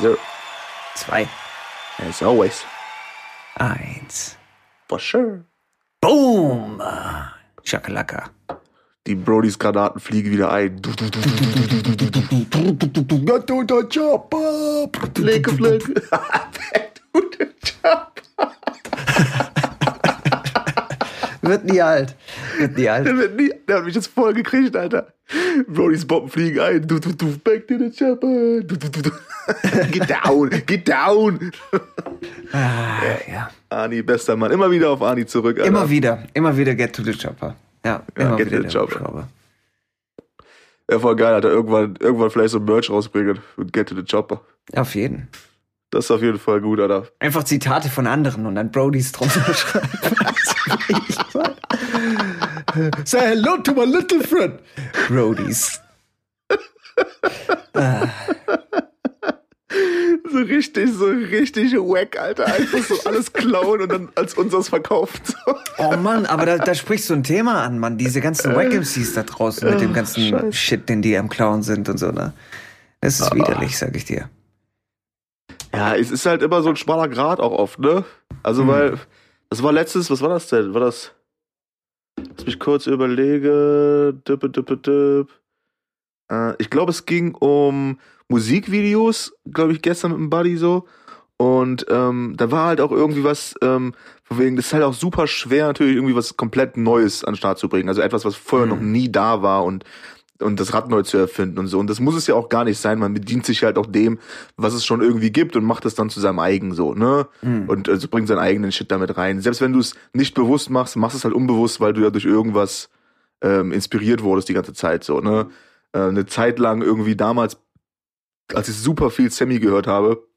0. 2. As always. Eins. For sure. Boom! Chakalaka. Die Brodys Granaten fliegen wieder ein. Not do the job! Flecke, Flecke. Not do the job! Wird nie alt. Wird nie alt. Der, wird nie, der hat mich jetzt voll gekriegt, Alter. Brodys Bomben fliegen ein. Du, du, du, back to the chopper. Du, du, du, du. Get down, get down. Ah, ja. Arnie, bester Mann. Immer wieder auf Arnie zurück, Alter. Immer wieder. Immer wieder Get to the Chopper. Ja, Ja, immer Get to wieder the der Chopper. Hubschrauber. Ja, voll geil, Alter. Irgendwann, irgendwann vielleicht so ein Merch rausbringen. Get to the chopper. Auf jeden. Das ist auf jeden Fall gut, Alter. Einfach Zitate von anderen und dann Brodys drunter schreiben. Say hello to my little friend. Brodys. So richtig, so richtig wack, Alter. Einfach so alles klauen und dann als unseres verkauft. So. Oh Mann, aber da, da sprichst du ein Thema an, Mann. Diese ganzen Wack MCs da draußen mit dem ganzen Scheiße. Shit, den die am Klauen sind und so, ne? Das ist widerlich, sag ich dir. Ja, es ist halt immer so ein schmaler Grad auch oft, ne? Also, weil, das war letztes, was war das denn? War das, lass mich kurz überlege, dippe, dippe, dipp. Äh, ich glaube, es ging um Musikvideos, glaube ich, gestern mit dem Buddy so. Und ähm, da war halt auch irgendwie was, ähm, von wegen, das ist halt auch super schwer, natürlich irgendwie was komplett Neues an den Start zu bringen. Also etwas, was vorher noch nie da war und und das Rad neu zu erfinden und so. Und das muss es ja auch gar nicht sein. Man bedient sich halt auch dem, was es schon irgendwie gibt und macht es dann zu seinem eigen so, ne? Und also bringt seinen eigenen Shit damit rein. Selbst wenn du es nicht bewusst machst, machst es halt unbewusst, weil du ja durch irgendwas ähm, inspiriert wurdest die ganze Zeit so, ne? Äh, eine Zeit lang irgendwie damals, als ich super viel Sammy gehört habe,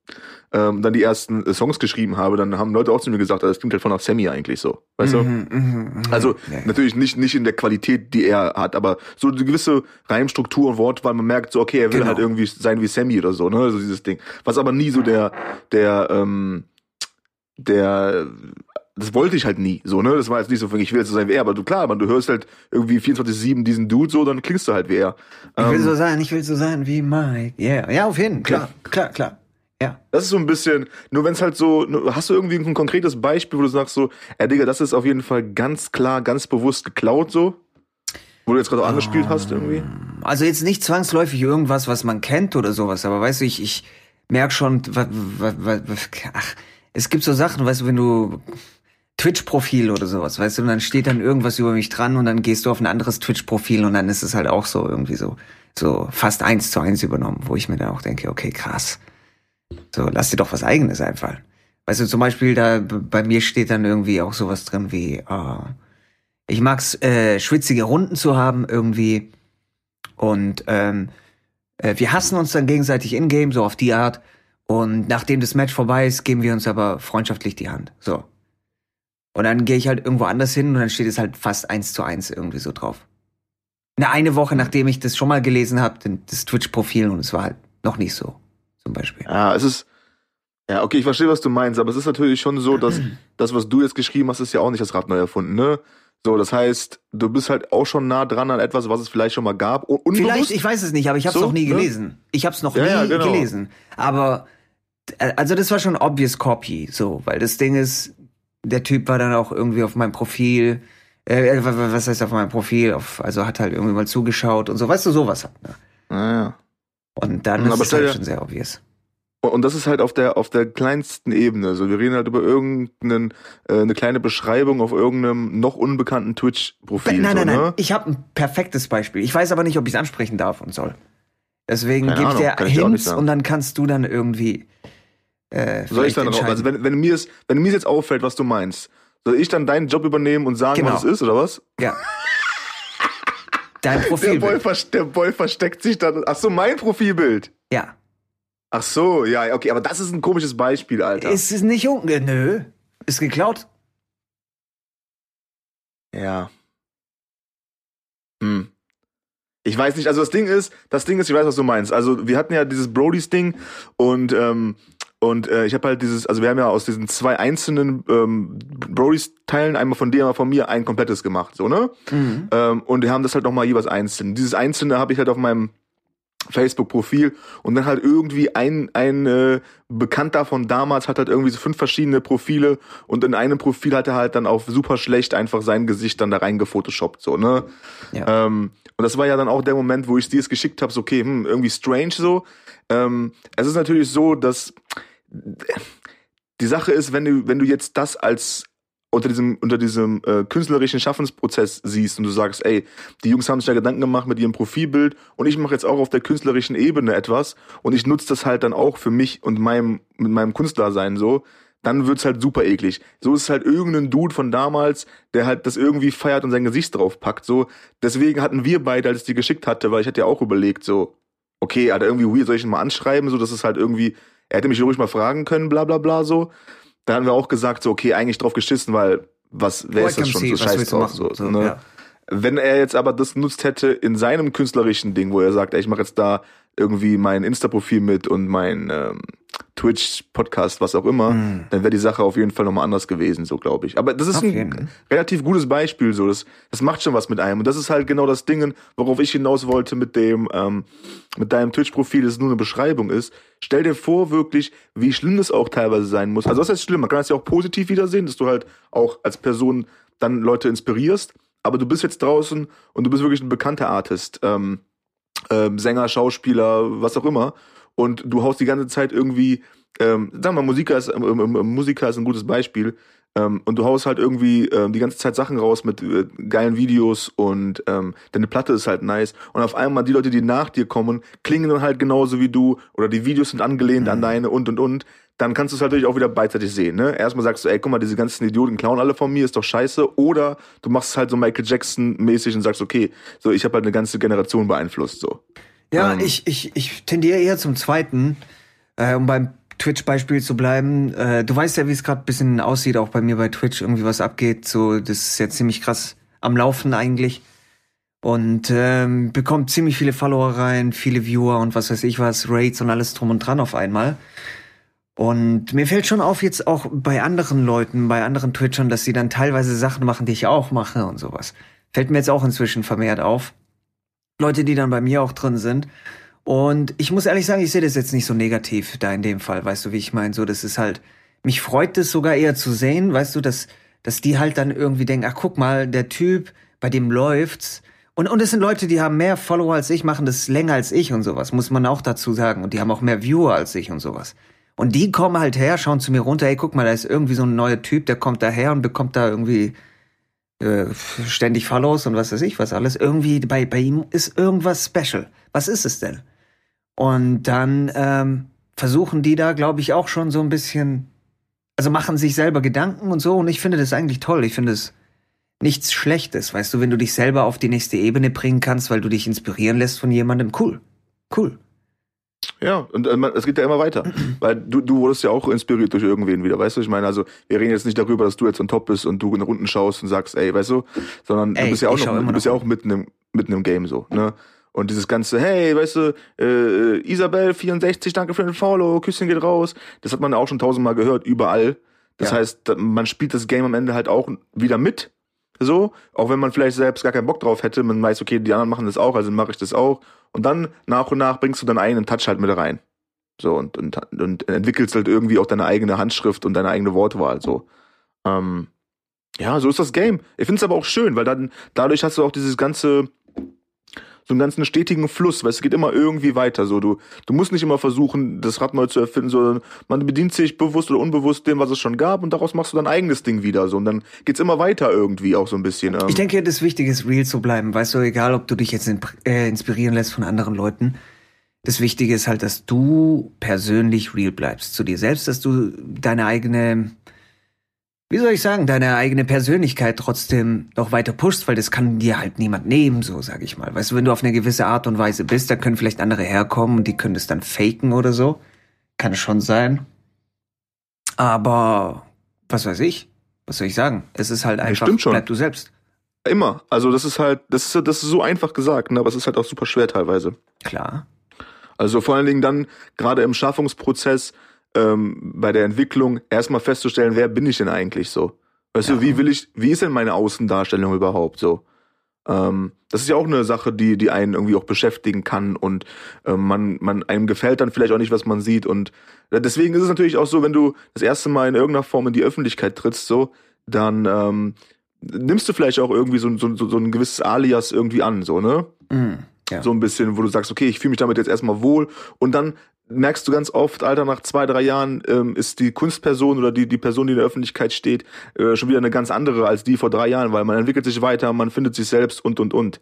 ähm, dann die ersten äh, Songs geschrieben habe, dann haben Leute auch zu mir gesagt, das klingt halt von nach Sammy eigentlich so, weißt du? Mhm, mhm, mhm. Also Ja. natürlich nicht, nicht in der Qualität, die er hat, aber so eine gewisse Reimstruktur und Wortwahl, man merkt so, okay, er will Genau. halt irgendwie sein wie Sammy oder so, ne? So dieses Ding. Was aber nie so der, der, ähm, der, das wollte ich halt nie, so, ne? Das war jetzt nicht so, ich will jetzt so sein wie er, aber du, klar, man, du hörst halt irgendwie 24-7 diesen Dude so, dann klingst du halt wie er. Ich will Ähm, so sein, ich will so sein wie Mike. Yeah. Ja, auf jeden Fall. Klar, klar, klar. Ja. Das ist so ein bisschen, nur wenn es halt so, hast du irgendwie ein konkretes Beispiel, wo du sagst so, ey Digga, das ist auf jeden Fall ganz klar, ganz bewusst geklaut so? Wo du jetzt gerade auch angespielt hast irgendwie? Also jetzt nicht zwangsläufig irgendwas, was man kennt oder sowas, aber weißt du, ich, ich merk schon, ach, es gibt so Sachen, weißt du, wenn du Twitch-Profil oder sowas, weißt du, und dann steht dann irgendwas über mich dran und dann gehst du auf ein anderes Twitch-Profil und dann ist es halt auch so irgendwie so, so fast eins zu eins übernommen, wo ich mir dann auch denke, okay, krass. So, lass dir doch was eigenes einfallen. Weißt du, zum Beispiel da bei mir steht dann irgendwie auch sowas drin wie, ah, ich mag's, äh, schwitzige Runden zu haben irgendwie. Und ähm, äh, wir hassen uns dann gegenseitig in-game, so auf die Art. Und nachdem das Match vorbei ist, geben wir uns aber freundschaftlich die Hand. So. Und dann gehe ich halt irgendwo anders hin und dann steht es halt fast eins zu eins irgendwie so drauf. Eine, eine Woche, nachdem ich das schon mal gelesen habe, das Twitch-Profil und es war halt noch nicht so, zum Beispiel. Ja, es ist. Ja, okay, ich verstehe, was du meinst, aber es ist natürlich schon so, dass das, was du jetzt geschrieben hast, ist ja auch nicht das Rad neu erfunden, ne? So, das heißt, du bist halt auch schon nah dran an etwas, was es vielleicht schon mal gab. Un unbewusst. Vielleicht, ich weiß es nicht, aber ich habe es So, noch nie ne? gelesen. Ich habe es noch Ja, nie ja, genau. gelesen. Aber äh, also das war schon obvious copy, so, weil das Ding ist, der Typ war dann auch irgendwie auf meinem Profil. Äh, äh, wa- wa- was heißt auf meinem Profil? Auf, also hat halt irgendwie mal zugeschaut und so, weißt du, sowas halt. Ne? Naja. Und dann Aber ist es stell halt dir- schon sehr obvious. Und das ist halt auf der auf der kleinsten Ebene. So, wir reden halt über irgendeine äh, eine kleine Beschreibung auf irgendeinem noch unbekannten Twitch-Profil. nein, nein, so, nein. Ne? Ich habe ein perfektes Beispiel. Ich weiß aber nicht, ob ich es ansprechen darf und soll. Deswegen gebe ich dir Hints und dann kannst du dann irgendwie. Äh, Soll ich dann raus? Also wenn, wenn mir es, wenn mir jetzt auffällt, was du meinst, soll ich dann deinen Job übernehmen und sagen, Genau. was es ist, oder was? Ja. Dein Der Profilbild. Boy, vers- der Boy versteckt sich dann. Ach so, mein Profilbild. Ja. Ach so, ja, okay, aber das ist ein komisches Beispiel, Alter. Ist es nicht unge... Nö. Ist geklaut. ja. Hm. Ich weiß nicht, also das Ding ist, das Ding ist, ich weiß, was du meinst. Also wir hatten ja dieses Brodys Ding und ähm, und äh, ich habe halt dieses, also wir haben ja aus diesen zwei einzelnen ähm, Brodys Teilen, einmal von dir, einmal von mir, ein komplettes gemacht, so ne? Mhm. Ähm, und wir haben das halt nochmal jeweils einzeln. Dieses einzelne habe ich halt auf meinem Facebook-Profil und dann halt irgendwie ein, ein äh, Bekannter von damals hat halt irgendwie so fünf verschiedene Profile und in einem Profil hat er halt dann auf super schlecht einfach sein Gesicht dann da reingefotoshoppt, so, ne? Ja. Ähm, und das war ja dann auch der Moment, wo ich dir es geschickt habe, so, okay, hm, irgendwie strange so. Ähm, es ist natürlich so, dass die Sache ist, wenn du, wenn du jetzt das als unter diesem, unter diesem äh, künstlerischen Schaffensprozess siehst und du sagst, ey, die Jungs haben sich da Gedanken gemacht mit ihrem Profilbild und ich mache jetzt auch auf der künstlerischen Ebene etwas und ich nutze das halt dann auch für mich und meinem, mit meinem Künstlersein so, dann wird's halt super eklig. So ist es halt irgendein Dude von damals, der halt das irgendwie feiert und sein Gesicht drauf packt. So, deswegen hatten wir beide, als ich die geschickt hatte, weil ich hatte ja auch überlegt, so, okay, hat er irgendwie weird, soll ich ihn mal anschreiben, so, dass es halt irgendwie, er hätte mich ruhig mal fragen können, bla bla bla so da haben wir auch gesagt, so, okay, eigentlich drauf geschissen, weil was, wer ist das schon so scheiß drauf? So, so, ne? Ja. Wenn er jetzt aber das genutzt hätte in seinem künstlerischen Ding, wo er sagt, ey, ich mache jetzt da irgendwie mein Insta-Profil mit und mein ähm, Twitch-Podcast, was auch immer, mhm. dann wäre die Sache auf jeden Fall nochmal anders gewesen, so glaube ich. Aber das ist okay. ein relativ gutes Beispiel, so das, das macht schon was mit einem. Und das ist halt genau das Ding, worauf ich hinaus wollte mit dem, ähm, mit deinem Twitch-Profil, das nur eine Beschreibung ist. Stell dir vor wirklich, wie schlimm das auch teilweise sein muss. Also was heißt schlimm? Man kann es ja auch positiv wiedersehen, dass du halt auch als Person dann Leute inspirierst. Aber du bist jetzt draußen und du bist wirklich ein bekannter Artist. Ähm, ähm, Sänger, Schauspieler, was auch immer. Und du haust die ganze Zeit irgendwie, ähm, wir mal, Musiker ist, ähm, ähm, Musiker ist ein gutes Beispiel. Ähm, und du haust halt irgendwie ähm, die ganze Zeit Sachen raus mit äh, geilen Videos und ähm, deine Platte ist halt nice. Und auf einmal die Leute, die nach dir kommen, klingen dann halt genauso wie du oder die Videos sind angelehnt mhm. an deine und und und dann kannst du es halt natürlich auch wieder beidseitig sehen. Ne? Erstmal sagst du, ey, guck mal, diese ganzen Idioten klauen alle von mir, ist doch scheiße. Oder du machst es halt so Michael Jackson-mäßig und sagst, okay, so ich habe halt eine ganze Generation beeinflusst. so. Ja, ähm, ich, ich, ich tendiere eher zum zweiten, äh, um beim Twitch-Beispiel zu bleiben. Äh, du weißt ja, wie es gerade bisschen aussieht, auch bei mir bei Twitch irgendwie was abgeht. So, das ist jetzt ziemlich krass am Laufen eigentlich. Und ähm, bekommt ziemlich viele Follower rein, viele Viewer und was weiß ich was, Raids und alles drum und dran auf einmal. Und mir fällt schon auf jetzt auch bei anderen Leuten, bei anderen Twitchern, dass sie dann teilweise Sachen machen, die ich auch mache und sowas. Fällt mir jetzt auch inzwischen vermehrt auf. Leute, die dann bei mir auch drin sind. Und ich muss ehrlich sagen, ich sehe das jetzt nicht so negativ da in dem Fall, weißt du, wie ich meine? So, das ist halt, mich freut es sogar eher zu sehen, weißt du, dass, dass die halt dann irgendwie denken, ach guck mal, der Typ, bei dem läuft's. Und, und es sind Leute, die haben mehr Follower als ich, machen das länger als ich und sowas, muss man auch dazu sagen. Und die haben auch mehr Viewer als ich und sowas. Und die kommen halt her, schauen zu mir runter, hey, guck mal, da ist irgendwie so ein neuer Typ, der kommt daher und bekommt da irgendwie äh, ständig Follows und was weiß ich, was alles. Irgendwie bei, bei ihm ist irgendwas special. Was ist es denn? Und dann ähm, versuchen die da, glaube ich, auch schon so ein bisschen, also machen sich selber Gedanken und so. Und ich finde das eigentlich toll. Ich finde es nichts Schlechtes, weißt du, wenn du dich selber auf die nächste Ebene bringen kannst, weil du dich inspirieren lässt von jemandem. Cool. Cool. Ja, und äh, es geht ja immer weiter. Weil du, du wurdest ja auch inspiriert durch irgendwen wieder, weißt du? Ich meine, also wir reden jetzt nicht darüber, dass du jetzt on top bist und du nach unten schaust und sagst, ey, weißt du, sondern ey, du bist ja auch noch, du bist ja auch mitten im, mitten im Game so, ne? Und dieses ganze, hey, weißt du, äh, Isabel 64, danke für den Follow, Küsschen geht raus. Das hat man ja auch schon tausendmal gehört, überall. Das ja. heißt, man spielt das Game am Ende halt auch wieder mit. So, auch wenn man vielleicht selbst gar keinen Bock drauf hätte, man weiß, okay, die anderen machen das auch, also mache ich das auch. Und dann nach und nach bringst du deinen eigenen Touch halt mit rein. So, und, und, und entwickelst halt irgendwie auch deine eigene Handschrift und deine eigene Wortwahl. So. Ähm, ja, so ist das Game. Ich finde es aber auch schön, weil dann dadurch hast du auch dieses ganze so einen ganzen stetigen Fluss, weil es geht immer irgendwie weiter. So, du, du musst nicht immer versuchen, das Rad neu zu erfinden, sondern man bedient sich bewusst oder unbewusst dem, was es schon gab, und daraus machst du dein eigenes Ding wieder. So, und dann geht's immer weiter irgendwie auch so ein bisschen. Ähm. Ich denke, das Wichtige ist, real zu bleiben. Weißt du, egal, ob du dich jetzt äh, inspirieren lässt von anderen Leuten. Das Wichtige ist halt, dass du persönlich real bleibst zu dir selbst, dass du deine eigene wie soll ich sagen, deine eigene Persönlichkeit trotzdem noch weiter pushst, weil das kann dir halt niemand nehmen, so sag ich mal. Weißt du, wenn du auf eine gewisse Art und Weise bist, da können vielleicht andere herkommen und die können das dann faken oder so. Kann schon sein. Aber was weiß ich? Was soll ich sagen? Es ist halt einfach, ja, bleib du selbst. Immer. Also das ist halt, das ist, das ist so einfach gesagt, ne? aber es ist halt auch super schwer teilweise. Klar. Also vor allen Dingen dann gerade im Schaffungsprozess ähm, bei der Entwicklung erstmal festzustellen, wer bin ich denn eigentlich so? Weißt ja. du, wie will ich, wie ist denn meine Außendarstellung überhaupt so? Ähm, das ist ja auch eine Sache, die, die einen irgendwie auch beschäftigen kann und äh, man, man einem gefällt dann vielleicht auch nicht, was man sieht. Und äh, deswegen ist es natürlich auch so, wenn du das erste Mal in irgendeiner Form in die Öffentlichkeit trittst, so, dann ähm, nimmst du vielleicht auch irgendwie so, so, so, ein gewisses Alias irgendwie an, so, ne? Mm, ja. So ein bisschen, wo du sagst, okay, ich fühle mich damit jetzt erstmal wohl und dann merkst du ganz oft, Alter, nach zwei, drei Jahren ähm, ist die Kunstperson oder die, die Person, die in der Öffentlichkeit steht, äh, schon wieder eine ganz andere als die vor drei Jahren, weil man entwickelt sich weiter, man findet sich selbst und, und, und.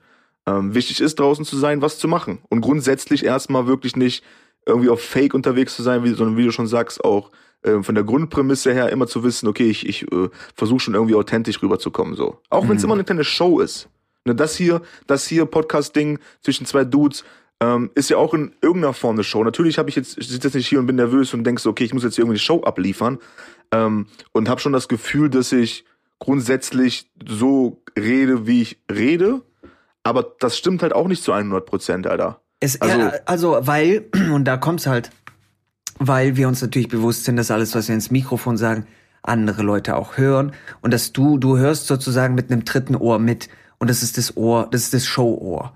Ähm, wichtig ist, draußen zu sein, was zu machen. Und grundsätzlich erstmal wirklich nicht irgendwie auf Fake unterwegs zu sein, wie, sondern wie du schon sagst, auch äh, von der Grundprämisse her immer zu wissen, okay, ich, ich äh, versuche schon irgendwie authentisch rüberzukommen. so. Auch wenn es Mhm. immer eine kleine Show ist. Ne, das hier, das hier Podcast-Ding zwischen zwei Dudes, ähm, ist ja auch in irgendeiner Form eine Show. Natürlich habe ich jetzt, ich sitze jetzt nicht hier und bin nervös und denke so, okay, ich muss jetzt irgendwie eine Show abliefern. Ähm, und habe schon das Gefühl, dass ich grundsätzlich so rede, wie ich rede. Aber das stimmt halt auch nicht zu 100 Prozent, Alter. Es, Also- also, also, weil, und da kommt's halt, weil wir uns natürlich bewusst sind, dass alles, was wir ins Mikrofon sagen, andere Leute auch hören und dass du, du hörst sozusagen mit einem dritten Ohr mit und das ist das Ohr, das ist das Showohr.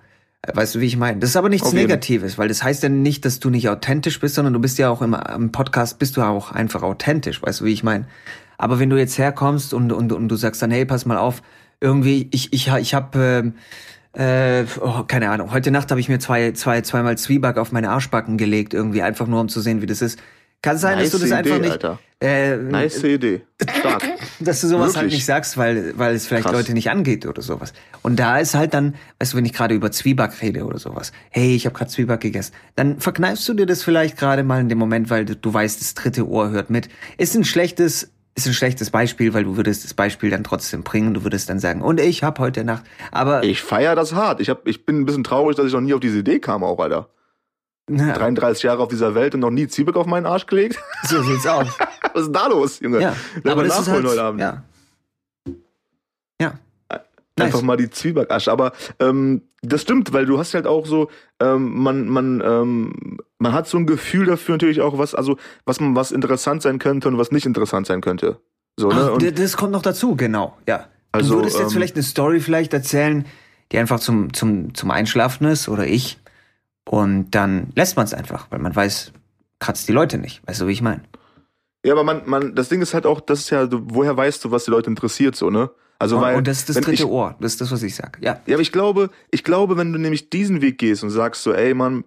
Weißt du, wie ich meine? Das ist aber nichts. Negatives, weil das heißt ja nicht, dass du nicht authentisch bist, sondern du bist ja auch im, im Podcast, bist du auch einfach authentisch, weißt du, wie ich meine? Aber wenn du jetzt herkommst und, und, und du sagst dann, hey, pass mal auf, irgendwie, ich, ich, ich hab, ähm, äh, oh, keine Ahnung. Heute Nacht habe ich mir zwei, zwei, zweimal Zwieback auf meine Arschbacken gelegt, irgendwie einfach nur um zu sehen, wie das ist. Kann sein, dass du das Nice einfach Idee, nicht, Alter. Äh, Nice Idee. Stark. dass du sowas halt Wirklich? nicht sagst, weil, weil es vielleicht Krass. Leute nicht angeht oder sowas. Und da ist halt dann, weißt du, wenn ich gerade über Zwieback rede oder sowas, hey, ich habe gerade Zwieback gegessen, dann verkneifst du dir das vielleicht gerade mal in dem Moment, weil du, du weißt, das dritte Ohr hört mit. Ist ein schlechtes, ist ein schlechtes Beispiel, weil du würdest das Beispiel dann trotzdem bringen, du würdest dann sagen, und ich hab heute Nacht, aber Ich feier das hart. Ich, hab, ich bin ein bisschen traurig, dass ich noch nie auf diese Idee kam, auch, Alter. na, 33 Jahre auf dieser Welt und noch nie Zwieback auf meinen Arsch gelegt. so sieht's aus. Was ist da los, Junge? Ja, Lass aber das ist halt, heute Abend. ja. Ja. Einfach Nice. mal die Zwiebackasche. Aber ähm, das stimmt, weil du hast halt auch so, ähm, man, man, ähm, man hat so ein Gefühl dafür natürlich auch, was, also, was man, was interessant sein könnte und was nicht interessant sein könnte. So, ne? Ach, das kommt noch dazu, genau, ja. Also, du würdest jetzt ähm, vielleicht eine Story vielleicht erzählen, die einfach zum, zum, zum Einschlafen ist, oder ich. Und dann lässt man es einfach, weil man weiß, kratzt die Leute nicht. Weißt du, wie ich meine? Ja, aber man, man, das Ding ist halt auch, das ist ja, woher weißt du, was die Leute interessiert, so, ne? Also, weil. und das ist das dritte ich, Ohr. Das ist das, was ich sag. Ja. Ja, aber ich glaube, ich glaube, wenn du nämlich diesen Weg gehst und sagst so, ey Mann,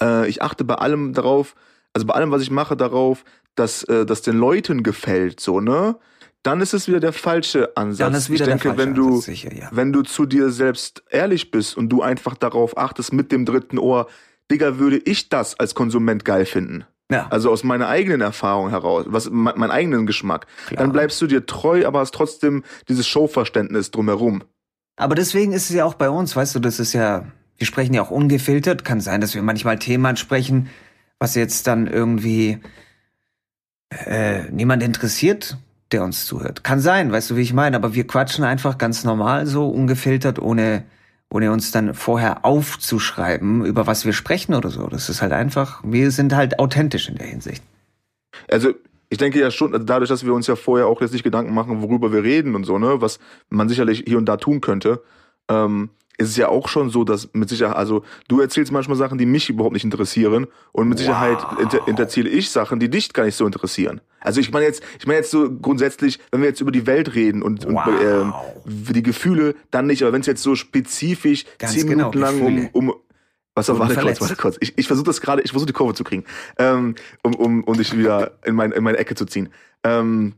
äh, ich achte bei allem darauf, also bei allem, was ich mache, darauf, dass äh, das den Leuten gefällt, so, ne? Dann ist es wieder der falsche Ansatz. Dann ist wieder ich denke, der falsche wenn du, Ansatz, sicher, ja. wenn du zu dir selbst ehrlich bist und du einfach darauf achtest mit dem dritten Ohr, Digga, würde ich das als Konsument geil finden? Ja. Also aus meiner eigenen Erfahrung heraus, was mein, meinen eigenen Geschmack. Klar. Dann bleibst du dir treu, aber hast trotzdem dieses Showverständnis drumherum. Aber deswegen ist es ja auch bei uns, weißt du, das ist ja, wir sprechen ja auch ungefiltert. Kann sein, dass wir manchmal Themen ansprechen, was jetzt dann irgendwie äh, niemand interessiert, der uns zuhört. Kann sein, weißt du, wie ich meine. Aber wir quatschen einfach ganz normal so ungefiltert, ohne ohne uns dann vorher aufzuschreiben, über was wir sprechen oder so. Das ist halt einfach, wir sind halt authentisch in der Hinsicht. Also ich denke ja schon, also dadurch, dass wir uns ja vorher auch jetzt nicht Gedanken machen, worüber wir reden und so, ne, was man sicherlich hier und da tun könnte, ähm, ist es ja auch schon so, dass mit Sicherheit, also du erzählst manchmal Sachen, die mich überhaupt nicht interessieren und mit Sicherheit inter, erzähle ich Sachen, die dich gar nicht so interessieren. Also ich meine jetzt, ich meine jetzt so grundsätzlich, wenn wir jetzt über die Welt reden und, Wow. und ähm, die Gefühle, dann nicht, aber wenn es jetzt so spezifisch Ganz zehn genau, Minuten lang Gefühle. um, um was Wurden warte kurz, warte kurz. Ich, ich versuche das gerade, ich versuche die Kurve zu kriegen, ähm, um, um, um dich wieder in, mein, in meine Ecke zu ziehen. Ähm,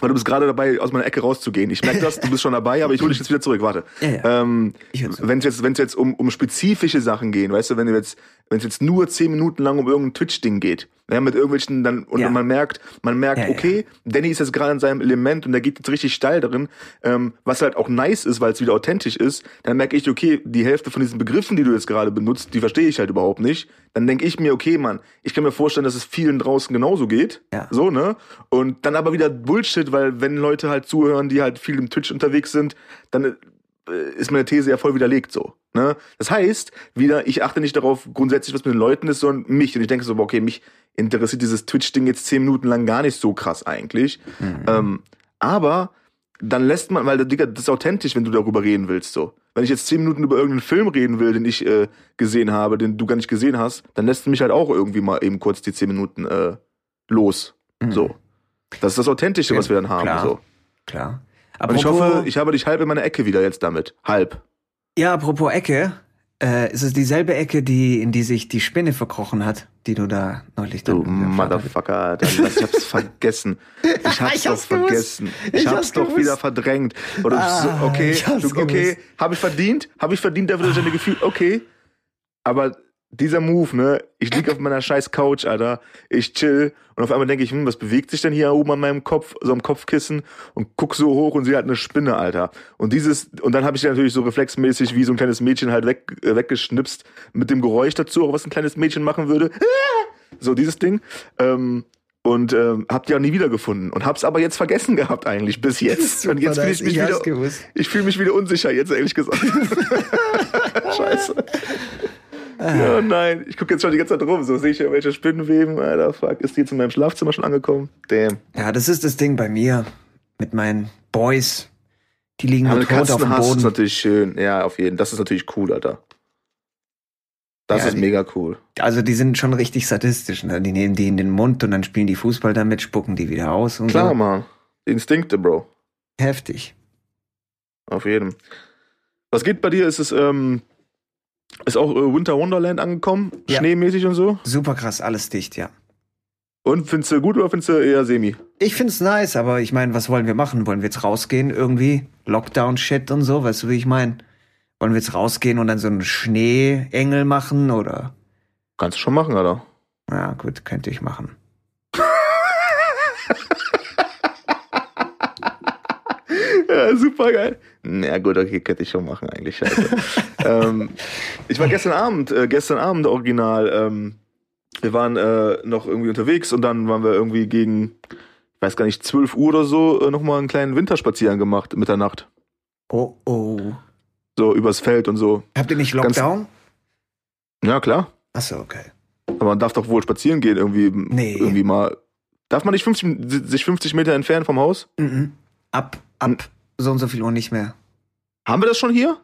weil du bist gerade dabei, aus meiner Ecke rauszugehen. Ich merke das, du bist schon dabei, aber ich hole dich jetzt wieder zurück. Warte. Ja, ja. Ähm, wenn es jetzt, wenn's jetzt um, um spezifische Sachen gehen, weißt du, wenn du jetzt, wenn es jetzt nur zehn Minuten lang um irgendein Twitch-Ding geht, ja, mit irgendwelchen dann und Ja. man merkt, man merkt, Ja, okay, Danny ist jetzt gerade in seinem Element und der geht jetzt richtig steil darin, ähm, was halt auch nice ist, weil es wieder authentisch ist, dann merke ich, okay, die Hälfte von diesen Begriffen, die du jetzt gerade benutzt, die verstehe ich halt überhaupt nicht. Dann denke ich mir, okay, Mann, ich kann mir vorstellen, dass es vielen draußen genauso geht. Ja. So, ne? Und dann aber wieder Bullshit, weil wenn Leute halt zuhören, die halt viel im Twitch unterwegs sind, dann ist meine These ja voll widerlegt so. Ne? Das heißt, wieder, ich achte nicht darauf grundsätzlich, was mit den Leuten ist, sondern mich. Und ich denke so, okay, mich interessiert dieses Twitch-Ding jetzt zehn Minuten lang gar nicht so krass eigentlich. Ähm, aber dann lässt man, weil Digga, das ist authentisch, wenn du darüber reden willst, so. wenn ich jetzt zehn Minuten über irgendeinen Film reden will, den ich äh, gesehen habe, den du gar nicht gesehen hast, dann lässt du mich halt auch irgendwie mal eben kurz die zehn Minuten äh, los. Mhm. So. Das ist das Authentische, was wir dann haben. Klar. So. Klar. Und ich hoffe, ich habe dich halb in meiner Ecke wieder jetzt damit. Halb. ja, apropos Ecke, äh, ist es dieselbe Ecke, die, in die sich die Spinne verkrochen hat, die du da neulich Du dann Motherfucker, Alter. Ich hab's vergessen. Ich hab's Ich doch hab's gewusst. vergessen. Ich, Ich hab's, hab's doch wieder verdrängt. Oder Ah, so, okay, du, okay, habe ich verdient? Habe ich verdient dafür, dass ich deine Gefühl, okay. Aber dieser Move, ne? Ich lieg auf meiner scheiß Couch, Alter. Ich chill und auf einmal denke ich, hm, was bewegt sich denn hier oben an meinem Kopf, so am Kopfkissen und guck so hoch und sehe halt eine Spinne, Alter. Und dieses und dann habe ich natürlich so reflexmäßig wie so ein kleines Mädchen halt weg, äh, weggeschnipst mit dem Geräusch dazu, auch was ein kleines Mädchen machen würde. So dieses Ding. Ähm, und ähm, hab die auch nie wiedergefunden und hab's aber jetzt vergessen gehabt eigentlich bis jetzt. und jetzt fühle ich mich wieder, gewusst. ich fühle mich wieder unsicher jetzt ehrlich gesagt. Scheiße. Ja, nein, ich gucke jetzt schon die ganze Zeit rum, so sehe ich ja welche Spinnenweben, Alter, fuck, ist die jetzt in meinem Schlafzimmer schon angekommen? Damn. Ja, das ist das Ding bei mir mit meinen Boys. Die liegen nur du tot auf dem hast ist Boden. natürlich schön, ja, auf jeden, das ist natürlich cool, Alter. Das Ja, ist die- mega cool. Also die sind schon richtig sadistisch. Ne? Die nehmen die in den Mund und dann spielen die Fußball damit, spucken die wieder aus und Klar, so. Mann. Instinkte, Bro. Heftig. Auf jeden. Was geht bei dir? Ist es, ähm, ist auch äh, Winter Wonderland angekommen? Ja. Schneemäßig und so? Super krass, alles dicht, ja. Und findest du gut oder findest du eher semi? Ich find's nice, aber ich meine, was wollen wir machen? Wollen wir jetzt rausgehen irgendwie? Lockdown-Shit und so, weißt du, wie ich meine? Wollen wir jetzt rausgehen und dann so einen Schneeengel machen oder? Kannst du schon machen, Alter. Ja, gut, könnte ich machen. Ja, super geil. Na gut, okay, könnte ich schon machen eigentlich. Scheiße. ähm, ich war gestern Abend, äh, gestern Abend original. Ähm, wir waren äh, noch irgendwie unterwegs und dann waren wir irgendwie gegen, ich weiß gar nicht, 12 Uhr oder so, äh, nochmal einen kleinen Winterspaziergang gemacht, Mitternacht. Oh, oh. So übers Feld und so. Habt ihr nicht Ganz- Lockdown? Ja, klar. Achso, okay. Aber man darf doch wohl spazieren gehen, irgendwie, Nee. irgendwie mal. Darf man nicht 50, sich 50 Meter entfernen vom Haus? Mhm. Ab, ab so und so viel Uhr nicht mehr. Haben wir das schon hier?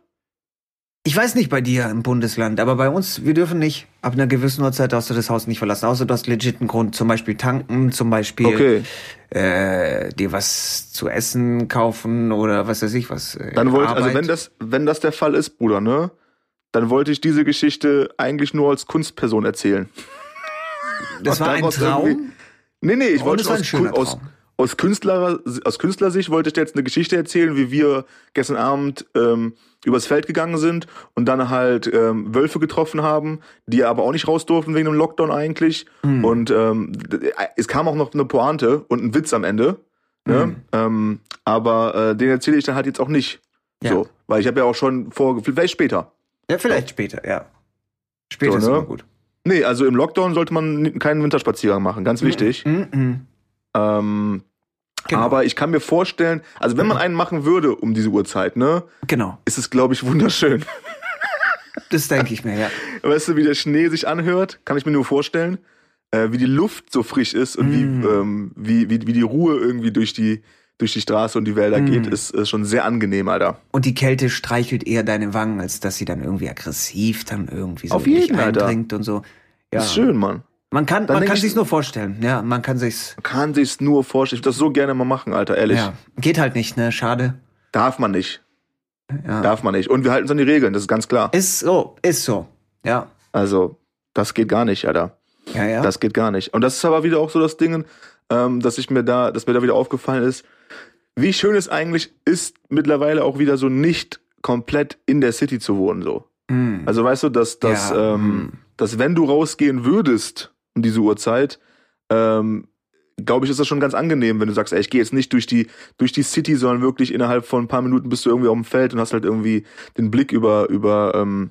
Ich weiß nicht bei dir im Bundesland, aber bei uns, wir dürfen nicht. Ab einer gewissen Uhrzeit darfst du das Haus nicht verlassen. Außer du hast legit einen Grund. Zum Beispiel tanken, zum Beispiel Okay. äh, dir was zu essen kaufen oder was weiß ich was. Äh, Dann wollte, also wenn das, wenn das der Fall ist, Bruder, ne? Dann wollte ich diese Geschichte eigentlich nur als Kunstperson erzählen. das war ein Traum. Nee, nee, ich Und wollte es aus, aus. Aus, Künstler, aus Künstlersicht wollte ich dir jetzt eine Geschichte erzählen, wie wir gestern Abend ähm, übers Feld gegangen sind und dann halt ähm, Wölfe getroffen haben, die aber auch nicht raus durften wegen dem Lockdown eigentlich. Hm. Und ähm, es kam auch noch eine Pointe und ein Witz am Ende. Ne? Hm. Ähm, aber äh, den erzähle ich dann halt jetzt auch nicht. Ja. So, weil ich habe ja auch schon vor, vielleicht später. Ja, vielleicht später, ja. Später So, ist ne? immer gut. Nee, also im Lockdown sollte man keinen Winterspaziergang machen, ganz wichtig. Mhm, mhm. Ähm, Genau. Aber ich kann mir vorstellen, also wenn man einen machen würde um diese Uhrzeit, ne, Genau, ist es, glaube ich, wunderschön. das denke ich mir, ja. Weißt du, wie der Schnee sich anhört, kann ich mir nur vorstellen. Äh, wie die Luft so frisch ist und Mm. wie, ähm, wie, wie, wie die Ruhe irgendwie durch die, durch die Straße und die Wälder Mm. geht, ist, ist schon sehr angenehm, Alter. Und die Kälte streichelt eher deine Wangen, als dass sie dann irgendwie aggressiv dann irgendwie so Auf jeden, Alter. eindringt und so. Ja. Ist schön, Mann. Man kann, Dann man kann ich- sich's nur vorstellen. Ja, man kann sich's. Kann sich's nur vorstellen. Ich würde das so gerne mal machen, Alter, ehrlich. Ja, geht halt nicht, ne? Schade. Darf man nicht. Ja. Darf man nicht. Und wir halten uns an die Regeln, das ist ganz klar. Ist so, ist so. Ja, Also, das geht gar nicht, Alter. ja, ja. Das geht gar nicht. Und das ist aber wieder auch so das Ding, ähm, dass ich mir da, dass mir da wieder aufgefallen ist, wie schön es eigentlich ist, mittlerweile auch wieder so nicht komplett in der City zu wohnen, so. Mm. Also weißt du, dass, dass, Ja, ähm, mm. dass wenn du rausgehen würdest um diese Uhrzeit, ähm, glaube ich, ist das schon ganz angenehm, wenn du sagst, ey, ich gehe jetzt nicht durch die, durch die City, sondern wirklich innerhalb von ein paar Minuten bist du irgendwie auf dem Feld und hast halt irgendwie den Blick über, über ähm,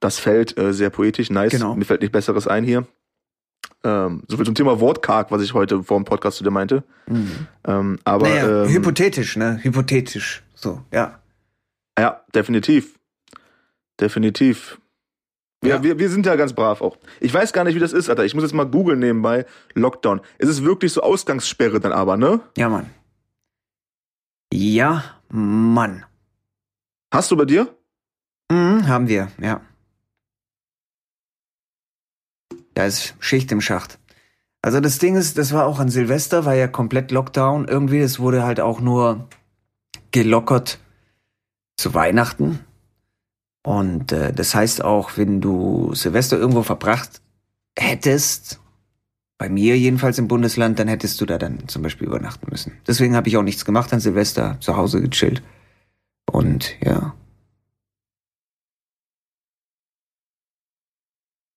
das Feld, äh, sehr poetisch, nice. Genau. Mir fällt nichts Besseres ein hier. Ähm, so viel zum Thema Wortkarg, was ich heute vor dem Podcast zu dir meinte. Mhm. Ähm, aber naja, ähm, hypothetisch, ne? Hypothetisch. So, ja. Ja, definitiv. Definitiv. Wir, Ja. wir, wir sind ja ganz brav auch. Ich weiß gar nicht, wie das ist, Alter. Ich muss jetzt mal googeln nebenbei. Lockdown. Ist es wirklich so Ausgangssperre dann aber, ne? Ja, Mann. Ja, Mann. Hast du bei dir? Mhm, haben wir, ja. Da ist Schicht im Schacht. Also das Ding ist, das war auch an Silvester, war ja komplett Lockdown. Irgendwie, es wurde halt auch nur gelockert zu Weihnachten. Und äh, das heißt auch, wenn du Silvester irgendwo verbracht hättest, bei mir jedenfalls im Bundesland, dann hättest du da dann zum Beispiel übernachten müssen. Deswegen habe ich auch nichts gemacht an Silvester, zu Hause gechillt. Und ja.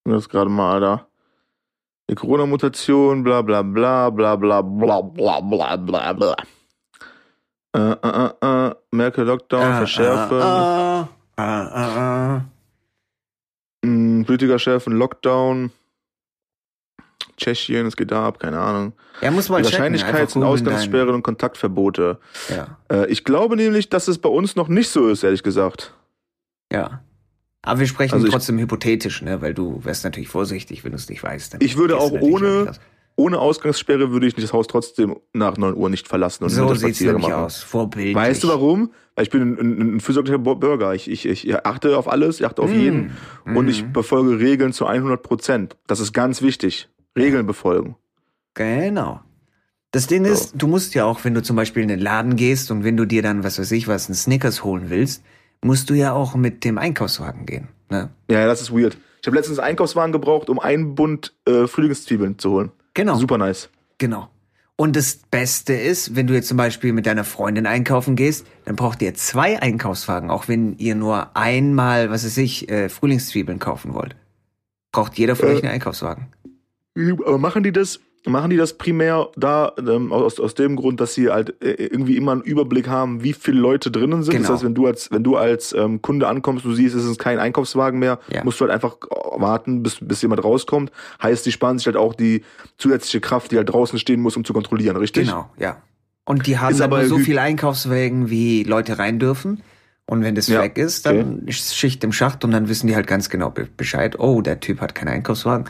Das ist gerade mal, Alter. Die Corona-Mutation, bla bla bla bla bla bla bla bla bla bla. Äh, äh, äh, äh. Merkel Lockdown Ah, verschärfen. Ah, ah, ah, ah. Mm, Politiker schärfen Lockdown. Tschechien, es geht da ab, keine Ahnung. Ja, muss mal googeln Ausgangssperren und Kontaktverbote. Ja, Äh, ich glaube nämlich, dass es bei uns noch nicht so ist, ehrlich gesagt. ja. Aber wir sprechen Also ich- trotzdem hypothetisch, ne? Weil du wärst natürlich vorsichtig, wenn du es nicht weißt. Ich würde auch ohne-. Ohne Ausgangssperre würde ich das Haus trotzdem nach 9 Uhr nicht verlassen und So sieht's nämlich machen. aus. Vorbildlich. Weißt du warum? Weil ich bin ein, ein, ein fürsorglicher Bürger. Ich, ich, ich achte auf alles, ich achte auf Mm. jeden. Und Mm. ich befolge Regeln zu 100 Prozent. Das ist ganz wichtig. Regeln befolgen. Genau. Das Ding So. ist, du musst ja auch, wenn du zum Beispiel in den Laden gehst und wenn du dir dann, was weiß ich, was, einen Snickers holen willst, musst du ja auch mit dem Einkaufswagen gehen. Ne? Ja, das ist weird. Ich habe letztens einen Einkaufswagen gebraucht, um einen Bund äh, Frühlingszwiebeln zu holen. Genau. Super nice. Genau. Und das Beste ist, wenn du jetzt zum Beispiel mit deiner Freundin einkaufen gehst, dann braucht ihr zwei Einkaufswagen, auch wenn ihr nur einmal, was weiß ich, äh, Frühlingszwiebeln kaufen wollt. Braucht jeder von Äh. euch einen Einkaufswagen. Aber machen die das, machen die das primär da ähm, aus, aus dem Grund, dass sie halt äh, irgendwie immer einen Überblick haben, wie viele Leute drinnen sind? Genau. Das heißt, wenn du als, wenn du als ähm, Kunde ankommst, du siehst, es ist kein Einkaufswagen mehr, Ja. musst du halt einfach warten, bis, bis jemand rauskommt. Heißt, die sparen sich halt auch die zusätzliche Kraft, die halt draußen stehen muss, um zu kontrollieren, richtig? Genau, ja. Und die haben Ist aber so viele Einkaufswagen, wie Leute rein dürfen. Und wenn das Ja, weg ist, dann ist Schicht im Schacht und dann wissen die halt ganz genau be- Bescheid. Oh, der Typ hat keinen Einkaufswagen.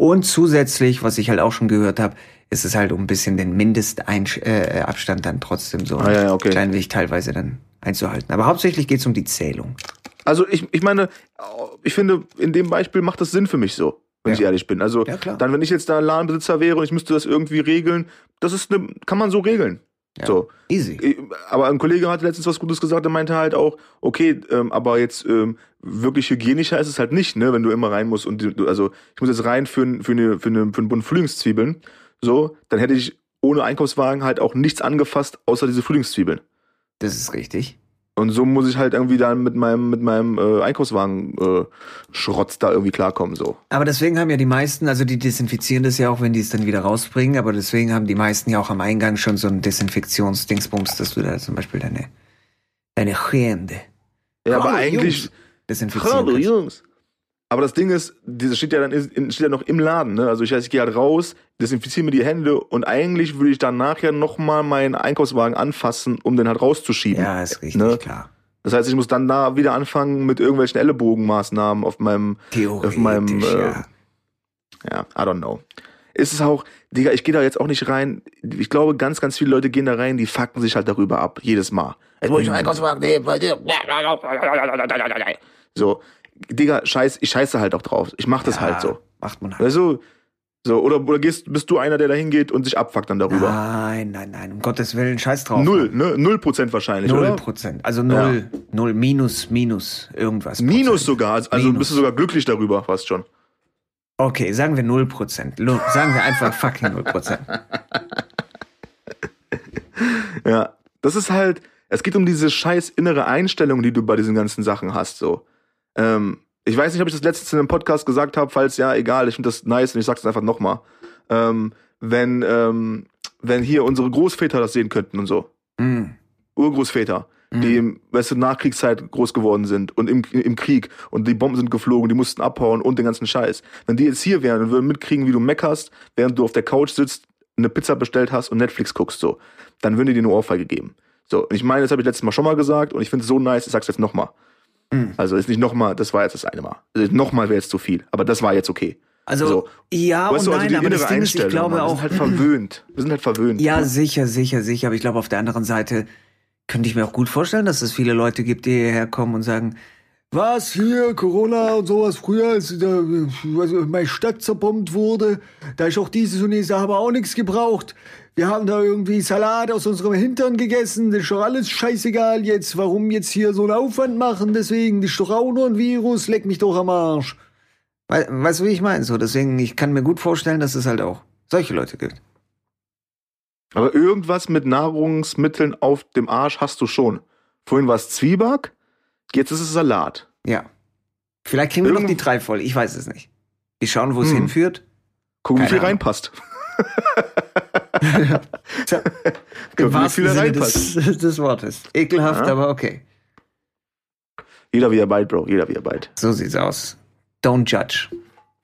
Und zusätzlich, was ich halt auch schon gehört habe, ist es halt um ein bisschen den Mindestabstand äh, Abstand dann trotzdem so Ah, ja, ja, okay. klein wenig teilweise dann einzuhalten. Aber hauptsächlich geht's um die Zählung. Also ich, ich meine, ich finde, in dem Beispiel macht das Sinn für mich so, wenn Ja. ich ehrlich bin. Also dann, wenn ich jetzt da Ladenbesitzer wäre und ich müsste das irgendwie regeln, das ist eine, kann man so regeln. Ja. So. Easy. Ich- Aber ein Kollege hat letztens was Gutes gesagt, der meinte halt auch, okay, ähm, aber jetzt ähm, wirklich hygienischer ist es halt nicht, ne, wenn du immer rein musst und du, also ich muss jetzt rein für, für, eine, für, eine, für einen Bund Frühlingszwiebeln, so, dann hätte ich ohne Einkaufswagen halt auch nichts angefasst, außer diese Frühlingszwiebeln. Das ist richtig. Und so muss ich halt irgendwie dann mit meinem, mit meinem äh, Einkaufswagen äh, Schrotz da irgendwie klarkommen, so. Aber deswegen haben ja die meisten, also die desinfizieren das ja auch, wenn die es dann wieder rausbringen, aber deswegen haben die meisten ja auch am Eingang schon so ein Desinfektionsdingsbums, dass du da zum Beispiel deine, deine Hände Ja, aber eigentlich. Jungs, desinfizieren Hallo kannst. Jungs. Aber das Ding ist, das steht ja dann steht ja noch im Laden, ne? Also ich heißt, ich gehe halt raus, desinfiziere mir die Hände und eigentlich würde ich dann nachher nochmal meinen Einkaufswagen anfassen, um den halt rauszuschieben. Ja, ist richtig, Ne? klar. Das heißt, ich muss dann da wieder anfangen mit irgendwelchen Ellenbogenmaßnahmen auf meinem, Theoretisch, auf meinem, äh, ja. ja, I don't know. Ist es auch, Digga, ich gehe da jetzt auch nicht rein. Ich glaube, ganz, ganz viele Leute gehen da rein, die fucken sich halt darüber ab, jedes Mal. Jetzt muss ich einen Einkaufswagen nehmen, So, Digga, scheiß, ich scheiße halt auch drauf. Ich mach das Ja, halt so. Macht man halt. Weißt du? So, oder, oder gehst, bist du einer, der da hingeht und sich abfuckt dann darüber? Nein, nein, nein, um Gottes Willen, scheiß drauf. Null, ne? Null Prozent wahrscheinlich, Null oder? Prozent. Also null, null, minus, minus, irgendwas. Minus Prozent. sogar. Also also Minus. bist du sogar glücklich darüber, fast schon. Okay, sagen wir null Prozent. Sagen wir einfach fucking null Prozent. Ja. Das ist halt, es geht um diese scheiß innere Einstellung, die du bei diesen ganzen Sachen hast, so. Ähm, ich weiß nicht, ob ich das letztens in einem Podcast gesagt habe, falls ja, egal, ich finde das nice und ich sag's einfach nochmal. Ähm, wenn, ähm, wenn hier unsere Großväter das sehen könnten und so. Mm. Urgroßväter, die im, weißt du, Nachkriegszeit groß geworden sind und im, im Krieg und die Bomben sind geflogen, die mussten abhauen und den ganzen Scheiß. Wenn die jetzt hier wären und würden mitkriegen, wie du meckerst, während du auf der Couch sitzt, eine Pizza bestellt hast und Netflix guckst, so, dann würden die dir eine Ohrfeige geben. So, und ich meine, das habe ich letztes Mal schon mal gesagt und ich finde es so nice, ich sag's jetzt nochmal. Mhm. Also ist nicht nochmal, das war jetzt das eine Mal. Also, nochmal wäre jetzt zu viel, aber das war jetzt okay. Also, So. ja und du, also nein, aber das Ding ist, ich glaube Mann, wir auch, sind halt verwöhnt. Wir sind halt verwöhnt. ja, sicher, sicher, sicher, aber ich glaube auf der anderen Seite könnte ich mir auch gut vorstellen, dass es viele Leute gibt, die hierher kommen und sagen, was hier, Corona und sowas, früher, als da, meine Stadt zerbombt wurde, da ist auch dieses und jenes, da haben wir auch nichts gebraucht. Wir haben da irgendwie Salat aus unserem Hintern gegessen, das ist doch alles scheißegal jetzt, warum jetzt hier so einen Aufwand machen, deswegen, das ist doch auch nur ein Virus, leck mich doch am Arsch. We weißt du, wie ich meine? So, deswegen, ich kann mir gut vorstellen, dass es halt auch solche Leute gibt. Aber irgendwas mit Nahrungsmitteln auf dem Arsch hast du schon. Vorhin war es Zwieback, jetzt ist es Salat. Ja. Vielleicht kriegen wir noch Irgend- die drei voll, ich weiß es nicht. Wir schauen, wo es Hm. hinführt. Guck, wie Keine viel Ahnung. reinpasst. Tja, Im wie wahrsten Sinne reinpasst. des, des Wortes. Ekelhaft, Ja. aber okay. Jeder wie er beit, Bro. Jeder wie er beit. So sieht's aus. Don't judge.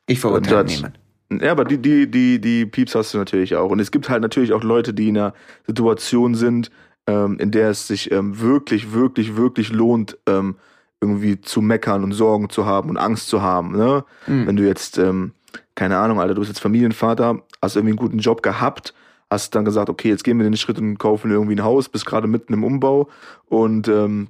Ich verurteile niemanden. Ja, aber die, die, die, die Pieps hast du natürlich auch. Und es gibt halt natürlich auch Leute, die in einer Situation sind, ähm, in der es sich ähm, wirklich, wirklich, wirklich lohnt, ähm, irgendwie zu meckern und Sorgen zu haben und Angst zu haben. Ne? Mhm. Wenn du jetzt, ähm, keine Ahnung, Alter, du bist jetzt Familienvater, hast irgendwie einen guten Job gehabt, hast dann gesagt, okay, jetzt gehen wir den Schritt und kaufen irgendwie ein Haus, bist gerade mitten im Umbau und ähm,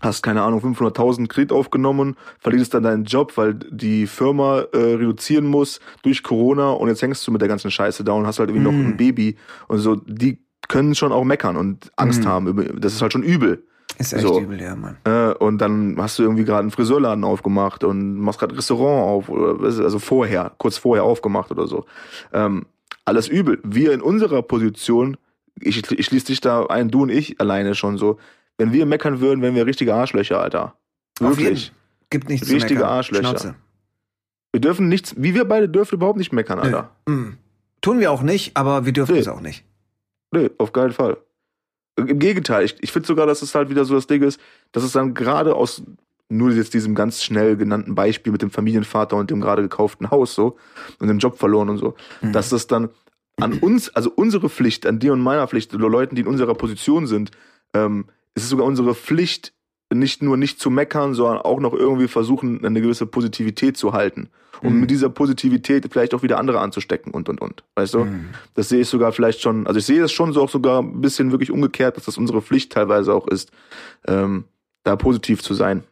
hast, keine Ahnung, 500.000 Kredit aufgenommen, verlierst dann deinen Job, weil die Firma äh, reduzieren muss durch Corona und jetzt hängst du mit der ganzen Scheiße da und hast halt irgendwie noch Mhm. ein Baby und so, die können schon auch meckern und Angst Mhm. haben. Das ist halt schon übel. Ist echt So. übel, ja, Mann. Äh, und dann hast du irgendwie gerade einen Friseurladen aufgemacht und machst gerade ein Restaurant auf, oder was ist- also vorher, kurz vorher aufgemacht oder so. Ähm, alles übel. Wir in unserer Position, ich, ich schließe dich da ein, du und ich alleine schon so, wenn wir meckern würden, wären wir richtige Arschlöcher, Alter. Wirklich. Gibt nichts Richtige zu meckern. Arschlöcher. Schnauze. Wir dürfen nichts, wie wir beide dürfen überhaupt nicht meckern, Alter. Mhm. Tun wir auch nicht, aber wir dürfen Nee. es auch nicht. Nee, auf keinen Fall. Im Gegenteil, ich, ich finde sogar, dass es halt wieder so das Ding ist, dass es dann gerade aus nur jetzt diesem ganz schnell genannten Beispiel mit dem Familienvater und dem gerade gekauften Haus so und dem Job verloren und so, Mhm. dass das dann an uns, also unsere Pflicht, an dir und meiner Pflicht, oder Leuten, die in unserer Position sind, ähm, ist es sogar unsere Pflicht, nicht nur nicht zu meckern, sondern auch noch irgendwie versuchen, eine gewisse Positivität zu halten. Und Mhm. mit dieser Positivität vielleicht auch wieder andere anzustecken und und und. Weißt du? Mhm. Das sehe ich sogar vielleicht schon, also ich sehe das schon so auch sogar ein bisschen wirklich umgekehrt, dass das unsere Pflicht teilweise auch ist, ähm, da positiv zu sein.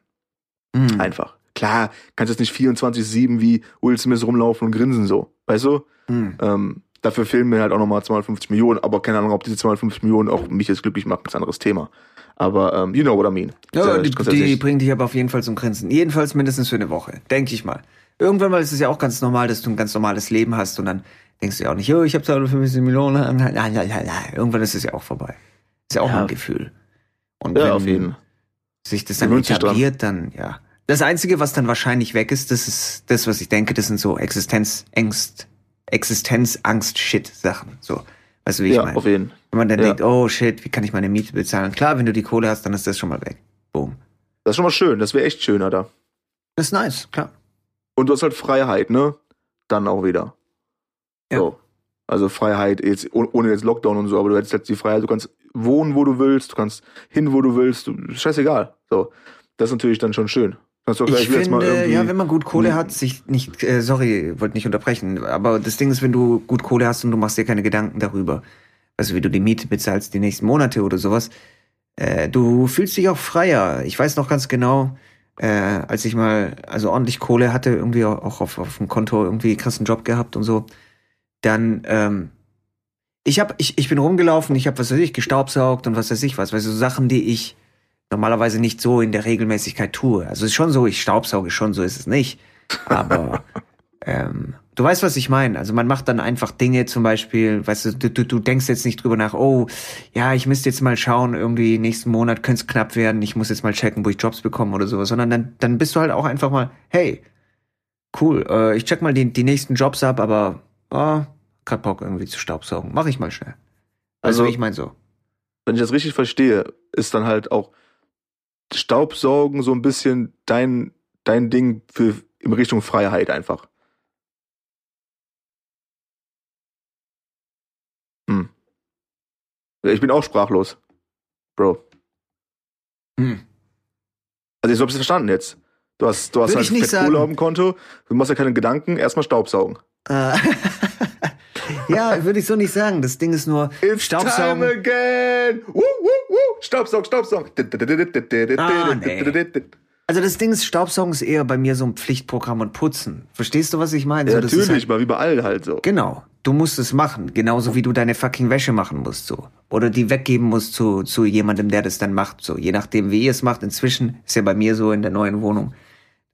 Mhm. Einfach. Klar, kannst jetzt nicht 24-7 wie Will Smith rumlaufen und grinsen so. Weißt du? Mhm. Ähm, dafür fehlen mir halt auch nochmal 250 Millionen, aber keine Ahnung, ob diese 250 Millionen auch mich jetzt glücklich machen, ist ein anderes Thema. Aber ähm, you know what I mean. Ja, die, die bringen dich aber auf jeden Fall zum Grinsen. Jedenfalls mindestens für eine Woche, denke ich mal. Irgendwann mal ist es ja auch ganz normal, dass du ein ganz normales Leben hast und dann denkst du ja auch nicht, jo, ich habe 250 Millionen. Irgendwann ist es ja auch vorbei. Ist ja auch Ja. ein Gefühl. Und ja, wenn auf jeden sich das dann etabliert, dann ja. Das Einzige, was dann wahrscheinlich weg ist, das ist das, was ich denke, das sind so Existenzängst, Existenzangst-Shit-Sachen. So, weißt du, wie ich Ja, meine? auf jeden. Wenn man dann Ja. denkt, oh shit, wie kann ich meine Miete bezahlen? Klar, wenn du die Kohle hast, dann ist das schon mal weg. Boom. Das ist schon mal schön, das wäre echt schön, Alter. Das ist nice, klar. Und du hast halt Freiheit, ne? Dann auch wieder. Ja. So. Also Freiheit jetzt, oh- ohne jetzt Lockdown und so, aber du hättest jetzt die Freiheit, du kannst wohnen, wo du willst, du kannst hin, wo du willst, du, scheißegal. So. Das ist natürlich dann schon schön. Kannst du auch Ich finde, ja, wenn man gut Kohle hat, sich nicht, äh, sorry, wollte nicht unterbrechen, aber das Ding ist, wenn du gut Kohle hast und du machst dir keine Gedanken darüber, also wie du die Miete bezahlst die nächsten Monate oder sowas, äh, du fühlst dich auch freier. Ich weiß noch ganz genau, äh, als ich mal, also ordentlich Kohle hatte, irgendwie auch auf, auf dem Konto irgendwie krassen Job gehabt und so, dann, ähm, ich hab, ich, ich bin rumgelaufen, ich habe was weiß ich, gestaubsaugt und was weiß ich was, weißt du, so Sachen, die ich normalerweise nicht so in der Regelmäßigkeit tue. Also es ist schon so, ich staubsauge schon, so ist es nicht. Aber ähm, du weißt, was ich meine. Also man macht dann einfach Dinge, zum Beispiel, weißt du, du, du, du denkst jetzt nicht drüber nach, oh, ja, ich müsste jetzt mal schauen, irgendwie nächsten Monat könnte es knapp werden, ich muss jetzt mal checken, wo ich Jobs bekomme oder sowas, sondern dann, dann bist du halt auch einfach mal, hey, cool, äh, ich check mal die, die nächsten Jobs ab, aber oh, grad Bock irgendwie zu staubsaugen. Mach ich mal schnell. Also, Also- ich meine so. wenn ich das richtig verstehe, ist dann halt auch Staubsaugen so ein bisschen dein, dein Ding für in Richtung Freiheit einfach. Hm. Ich bin auch sprachlos. Bro. Hm. Also ich hab's verstanden jetzt. Du hast, du hast Würde halt Fett sagen. Kohle auf dem Konto, du machst ja keine Gedanken, erstmal Staubsaugen. Äh, ja, würde ich so nicht sagen. Das Ding ist nur It's Staubsaugen. time again! Woo, woo, woo. Staubsaug, Staubsaug. Ah, nee. Also das Ding ist, Staubsaugen ist eher bei mir so ein Pflichtprogramm und Putzen. Verstehst du, was ich meine? Ja, so, das ist natürlich, halt, mal wie bei allen halt so. Genau. Du musst es machen, genauso wie du deine fucking Wäsche machen musst, so. Oder die weggeben musst zu, zu jemandem, der das dann macht, so. Je nachdem, wie ihr es macht. Inzwischen ist ja bei mir so in der neuen Wohnung,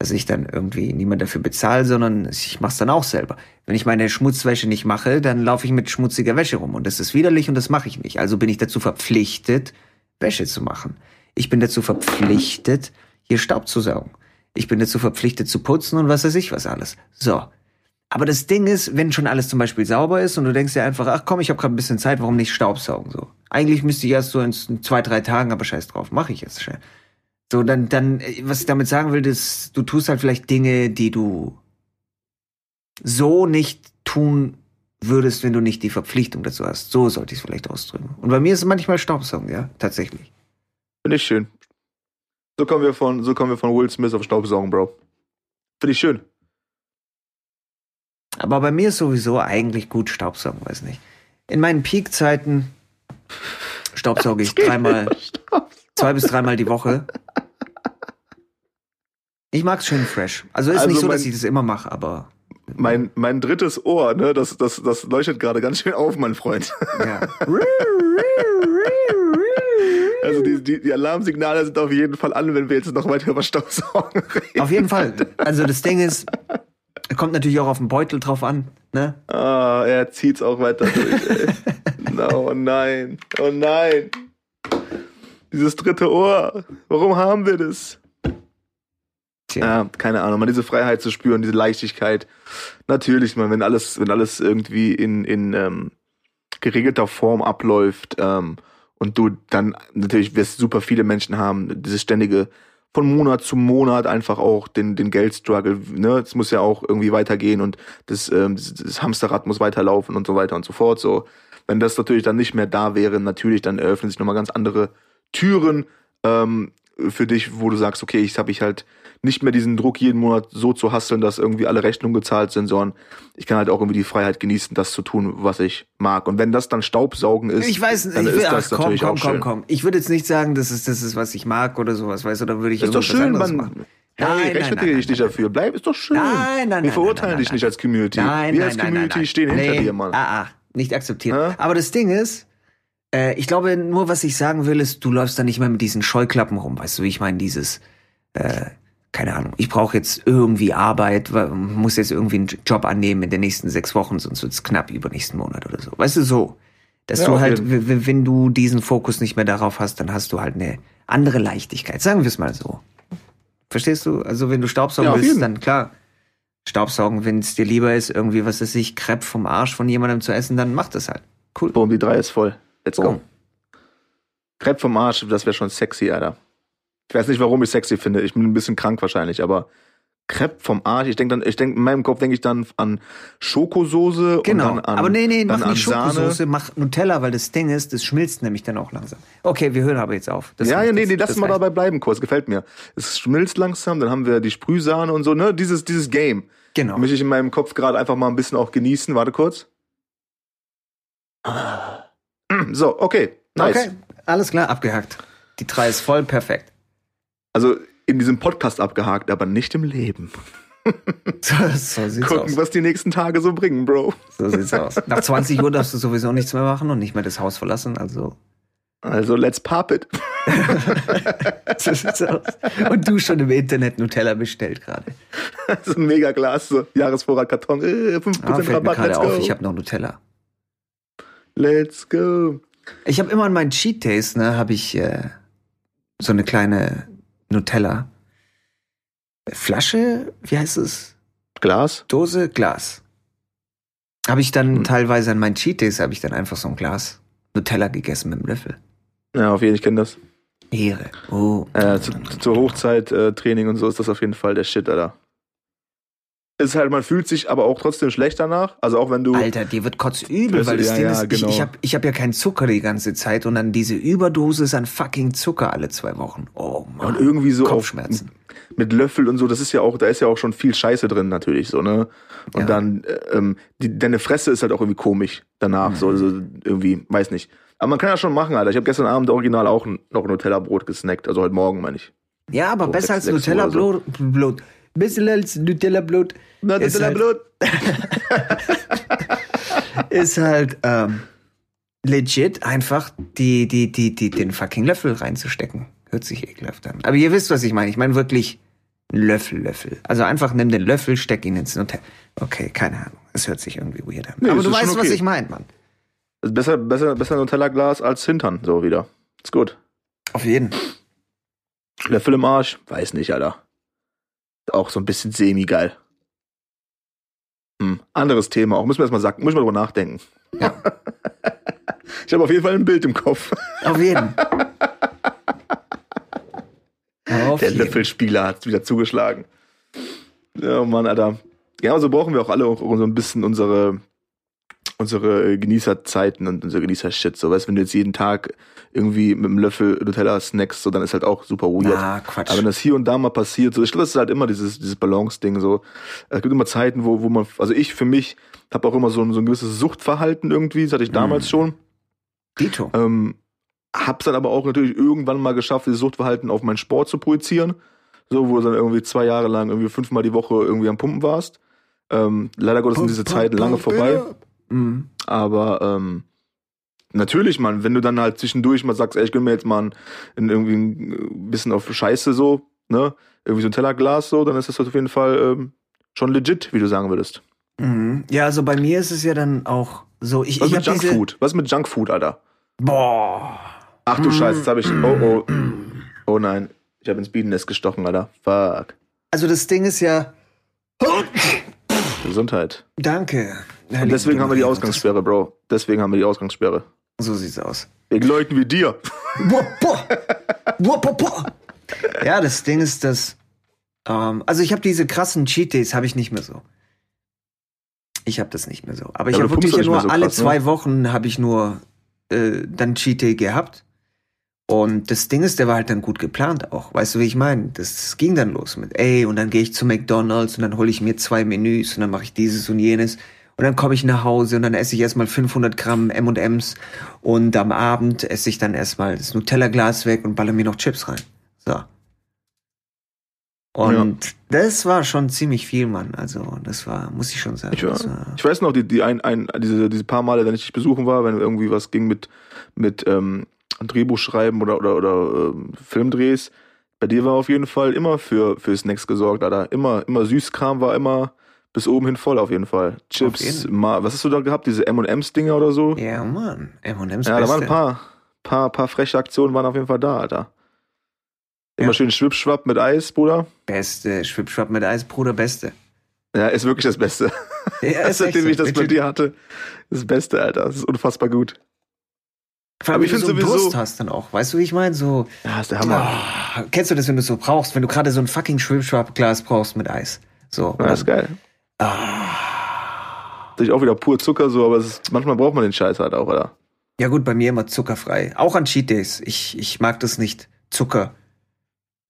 dass ich dann irgendwie niemand dafür bezahle, sondern ich mach's dann auch selber. Wenn ich meine Schmutzwäsche nicht mache, dann laufe ich mit schmutziger Wäsche rum und das ist widerlich und das mache ich nicht. Also bin ich dazu verpflichtet, Wäsche zu machen. Ich bin dazu verpflichtet, hier Staub zu saugen. Ich bin dazu verpflichtet zu putzen und was weiß ich was alles. So. Aber das Ding ist, wenn schon alles zum Beispiel sauber ist und du denkst dir einfach, ach komm, ich habe gerade ein bisschen Zeit, warum nicht Staubsaugen so? Eigentlich müsste ich erst so in zwei, drei Tagen, aber scheiß drauf, mache ich jetzt schnell. So, dann, dann, äh, was ich damit sagen will, ist, du tust halt vielleicht Dinge, die du so nicht tun würdest, wenn du nicht die Verpflichtung dazu hast. So sollte ich es vielleicht ausdrücken. Und bei mir ist es manchmal Staubsaugen, ja, tatsächlich. Finde ich schön. So kommen wir von, so kommen wir von Will Smith auf Staubsaugen, Bro. Finde ich schön. Aber bei mir ist sowieso eigentlich gut Staubsaugen, weiß nicht. In meinen Peak-Zeiten staubsauge ich dreimal, zwei bis dreimal die Woche. Ich mag's schön fresh. Also ist Also nicht so, mein- dass ich das immer mache, aber Mein, mein drittes Ohr, ne, das, das, das leuchtet gerade ganz schön auf, mein Freund. ja. Also die, die, die Alarmsignale sind auf jeden Fall an, wenn wir jetzt noch weiter über Staubsaugen reden. Auf jeden Fall. Also das Ding ist, kommt natürlich auch auf den Beutel drauf an, ne? Ah, er zieht's auch weiter durch, ey. No, oh nein, oh nein. Dieses dritte Ohr, warum haben wir das? Tja. Ja, keine Ahnung, mal diese Freiheit zu spüren, diese Leichtigkeit. Natürlich, man, wenn alles, wenn alles irgendwie in, in ähm, geregelter Form abläuft ähm, und du dann natürlich wirst super viele Menschen haben, dieses ständige von Monat zu Monat einfach auch den, den Geldstruggle, ne, es muss ja auch irgendwie weitergehen und das, ähm, das, das Hamsterrad muss weiterlaufen und so weiter und so fort. So, wenn das natürlich dann nicht mehr da wäre, natürlich, dann eröffnen sich nochmal ganz andere Türen ähm, für dich, wo du sagst, okay, ich habe ich halt nicht mehr diesen Druck, jeden Monat so zu hasseln, dass irgendwie alle Rechnungen gezahlt sind, sondern ich kann halt auch irgendwie die Freiheit genießen, das zu tun, was ich mag. Und wenn das dann Staubsaugen ist, Ich weiß nicht, dann ich ist will, ach, das komm, natürlich komm, auch komm, schön. komm. Ich würde jetzt nicht sagen, das ist das ist, was ich mag oder sowas, weißt du, da würde ich Ist doch schön, man. machen. Hey, Nein, nein, rechtfertige dich nicht dafür. Bleib, ist doch schön. Nein, nein, Wir nein, verurteilen nein, dich nicht als Community. Nein, Wir nein, als Community stehen hinter nee. dir, Mann. Ah, ah, nicht akzeptiert. Hä? Aber das Ding ist, äh, ich glaube, nur was ich sagen will, ist, du läufst da nicht mehr mit diesen Scheuklappen rum, weißt du, wie ich meine, dieses, äh, keine Ahnung, ich brauche jetzt irgendwie Arbeit, muss jetzt irgendwie einen Job annehmen in den nächsten sechs Wochen, sonst wird's knapp übernächsten Monat oder so. Weißt du, so. Dass Ja, du halt, wenn du diesen Fokus nicht mehr darauf hast, dann hast du halt eine andere Leichtigkeit. Sagen wir es mal so. Verstehst du? Also wenn du Staubsaugen Ja, willst, dann klar. Staubsaugen, wenn es dir lieber ist, irgendwie, was weiß ich, Crepe vom Arsch von jemandem zu essen, dann mach das halt. Cool. Boom, die drei ist voll. Let's Boom. go. Crepe vom Arsch, das wäre schon sexy, Alter. Ich weiß nicht, warum ich sexy finde. Ich bin ein bisschen krank wahrscheinlich, aber Crepe vom Arsch. Ich denke dann, ich denke, in meinem Kopf denke ich dann an Schokosoße Genau. und dann an, Aber nee, nee, mach nicht Sahne. Schokosoße, mach Nutella, weil das Ding ist, das schmilzt nämlich dann auch langsam. Okay, wir hören aber jetzt auf. Das ja, ja, nee, nee, lass mal dabei bleiben kurz. Gefällt mir. Es schmilzt langsam, dann haben wir die Sprühsahne und so, ne? Dieses, dieses Game. Genau. Möchte ich in meinem Kopf gerade einfach mal ein bisschen auch genießen. Warte kurz. So, okay. Nice. Okay, alles klar, abgehakt. Die drei ist voll perfekt. Also in diesem Podcast abgehakt, aber nicht im Leben. So, so Gucken, aus. was die nächsten Tage so bringen, Bro. So sieht's aus. Nach 20 Uhr darfst du sowieso nichts mehr machen und nicht mehr das Haus verlassen, also Also let's pop it. so sieht's aus. Und du schon im Internet Nutella bestellt gerade. Das ist ein Megaglas, so Jahresvorrat Karton, äh, 5% Ah, fällt mir Rabatt, gerade let's auf, go. ich habe noch Nutella. let's go. Ich habe immer an meinen Cheat Days, ne, habe ich äh, so eine kleine Nutella Flasche, wie heißt es? Glas? Dose, Glas. Habe ich dann Hm. teilweise an meinen Cheat Days habe ich dann einfach so ein Glas Nutella gegessen mit dem Löffel. Ja, auf jeden Fall, ich kenne das. Ehre. Oh. Äh, zu, zur Hochzeit äh, Training und so ist das auf jeden Fall der Shit, Alter. Ist halt, man fühlt sich aber auch trotzdem schlecht danach. Also auch wenn du. Alter, dir wird kotzübel, Also, weil das ja, Ding ja, ist, genau. ich, ich habe ich hab ja keinen Zucker die ganze Zeit und dann diese Überdosis an fucking Zucker alle zwei Wochen. Oh Mann. und irgendwie so auf, Kopfschmerzen. mit Löffel und so, das ist ja auch, da ist ja auch schon viel Scheiße drin natürlich so, ne? Und Ja. dann, äh, ähm, die, deine Fresse ist halt auch irgendwie komisch danach, Mhm. so, so irgendwie, weiß nicht. Aber man kann ja schon machen, Alter. Ich habe gestern Abend original auch noch ein Nutella-Brot gesnackt. Also heute Morgen, meine ich. Ja, aber So besser als Nutella-Blut. Blut. Bisschen als Nutella-Blut. Ist halt- ist halt ähm, legit einfach die, die, die, die, den fucking Löffel reinzustecken. Hört sich ekelhaft an. Aber ihr wisst, was ich meine. Ich meine wirklich Löffel, Löffel. Also einfach nimm den Löffel, steck ihn ins Nutella. Okay, keine Ahnung. Es hört sich irgendwie weird an. Nee, Aber du weißt, was okay. ich meine, Mann. Ist besser, besser, besser Nutella-Glas als Hintern, so wieder. Ist gut. Auf jeden. Löffel im Arsch? Weiß nicht, Alter. Auch so ein bisschen semi-geil. Hm. Anderes Thema, auch müssen wir erstmal sagen, müssen wir drüber nachdenken. Ja. Ich habe auf jeden Fall ein Bild im Kopf. Auf jeden. Auf Der jeden. Löffelspieler hat wieder zugeschlagen. Ja, Mann, Alter. Ja, so brauchen wir auch alle auch so ein bisschen unsere, unsere Genießerzeiten und unser Genießer-Shit. So, weißt du, wenn du jetzt jeden Tag irgendwie mit einem Löffel Nutella snackst, so, dann ist halt auch super weird. Ah, Quatsch. Aber wenn das hier und da mal passiert, so, ich glaube, das ist halt immer dieses, dieses Balance-Ding, so. Es gibt immer Zeiten, wo, wo man, also ich für mich habe auch immer so ein, so ein gewisses Suchtverhalten irgendwie, das hatte ich Mhm. damals schon. Dito. Ähm, hab's dann aber auch natürlich irgendwann mal geschafft, dieses Suchtverhalten auf meinen Sport zu projizieren. So, wo du dann irgendwie zwei Jahre lang irgendwie fünfmal die Woche irgendwie am Pumpen warst. Ähm, leider Gottes sind diese Zeiten lange vorbei. Mhm. Aber ähm, natürlich, Mann, wenn du dann halt zwischendurch mal sagst, ey, ich gönn mir jetzt mal ein, ein, irgendwie ein bisschen auf Scheiße so, ne? Irgendwie so ein Tellerglas so, dann ist das auf jeden Fall ähm, schon legit, wie du sagen würdest. Mhm. Ja, also bei mir ist es ja dann auch so. Ich, Was ich mit Junkfood? Was mit Junkfood, Alter? Boah. Ach du Scheiße, jetzt hab ich. Oh, oh. Oh nein. Ich habe ins Bienennest gestochen, Alter. Fuck. Also das Ding ist ja. Gesundheit. Danke. Und deswegen haben wir die Ausgangssperre, Bro. Deswegen haben wir die Ausgangssperre. So sieht's aus. Wegen Leuten wie dir. Boah, boah. Boah, boah, boah. Ja, das Ding ist, dass. Ähm, also ich habe diese krassen Cheat Days habe ich nicht mehr so. Ich habe das nicht mehr so. Aber ich Ja, habe wirklich nur so alle krass, ne? zwei Wochen habe ich nur äh, dann Cheat Day gehabt. Und das Ding ist, der war halt dann gut geplant auch. Weißt du, wie ich meine? Das ging dann los mit, ey, und dann gehe ich zu McDonalds und dann hole ich mir zwei Menüs und dann mache ich dieses und jenes. Und dann komme ich nach Hause und dann esse ich erstmal 500 Gramm M&M's und am Abend esse ich dann erstmal das Nutella-Glas weg und baller mir noch Chips rein. So. Und das war schon ziemlich viel, Mann. Also, das war, muss ich schon sagen. Ich, war, ich weiß noch, die, die ein, ein, diese, diese paar Male, wenn ich dich besuchen war, wenn irgendwie was ging mit, mit ähm, Drehbuch schreiben oder, oder, oder ähm, Filmdrehs, bei dir war auf jeden Fall immer für, für Snacks gesorgt, Alter. Immer, immer Süßkram war immer bis oben hin voll auf jeden Fall. Chips, jeden. mal, was hast du da gehabt? Diese M&M's-Dinger oder so? ja, Mann. M&M's Ja, da waren ein paar, paar, paar freche Aktionen waren auf jeden Fall da, Alter. Immer Ja. schön Schwippschwapp mit Eis, Bruder. Beste. Schwippschwapp mit Eis, Bruder, beste. Ja, ist wirklich das Beste. Ja, ist Seitdem ich das bei dir hatte, das Beste, Alter. Das ist unfassbar gut. Vor allem, Aber ich wenn du find so sowieso- Durst hast dann auch. Weißt du, wie ich meine? So, Ja, ist der Hammer. ah, kennst du das, wenn du es so brauchst? Wenn du gerade so ein fucking Schwippschwapp-Glas brauchst mit Eis. So. Ja, ist geil. Ah. Natürlich auch wieder pur Zucker, so, aber ist, manchmal braucht man den Scheiß halt auch, oder? Ja gut, bei mir immer zuckerfrei. Auch an Cheat Days. Ich, ich mag das nicht, Zucker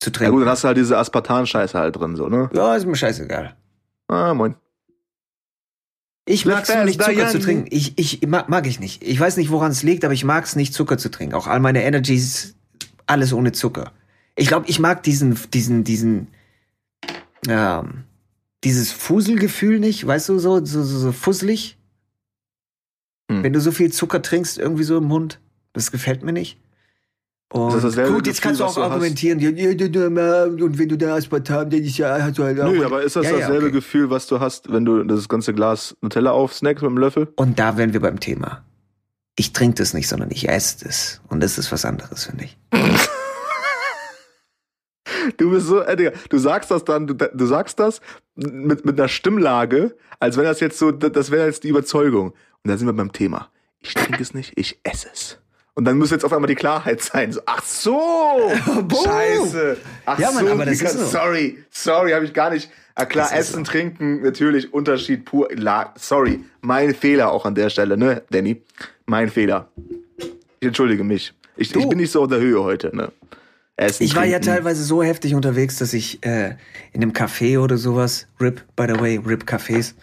zu Ja trinken. gut, dann hast du halt diese Aspartan-Scheiße halt drin, so, ne? Ja, ist mir scheißegal. Ah, moin. Ich mag es nicht, Zucker zu trinken. Ich, ich mag, mag ich nicht. Ich weiß nicht, woran es liegt, aber ich mag es nicht, Zucker zu trinken. Auch all meine Energies, alles ohne Zucker. Ich glaube, ich mag diesen, diesen, diesen, ähm, dieses Fuselgefühl nicht, weißt du, so, so, so, so fusselig. Hm. Wenn du so viel Zucker trinkst, irgendwie so im Mund, das gefällt mir nicht. Und das dasselbe gut, jetzt Gefühl, kannst du auch du hast? argumentieren, ja, und wenn du da Aspartam, den ich ja, hast du halt auch. Nö, aber ist das Ja, ja, dasselbe okay. Gefühl, was du hast, wenn du das ganze Glas Nutella aufsnackst mit dem Löffel? Und da wären wir beim Thema. Ich trinke das nicht, sondern ich esse es. Und das ist was anderes, finde ich. Du bist so, äh, Digga, du sagst das dann, du, du sagst das mit, mit einer Stimmlage, als wenn das jetzt so, das wäre jetzt die Überzeugung. Und da sind wir beim Thema. Ich trinke es nicht, ich esse es. Und dann muss jetzt auf einmal die Klarheit sein. So, ach so! Scheiße! Ach Ja, Mann, so, aber das Digga, ist so. sorry, sorry, habe ich gar nicht. Ah, klar, Das Essen, Trinken, natürlich, Unterschied pur. La, sorry, mein Fehler auch an der Stelle, ne, Danny? Mein Fehler. Ich entschuldige mich. Ich, ich bin nicht so auf der Höhe heute, ne? Essen, Ich war ja teilweise so heftig unterwegs, dass ich äh, in einem Café oder sowas, RIP, by the way, RIP Cafés,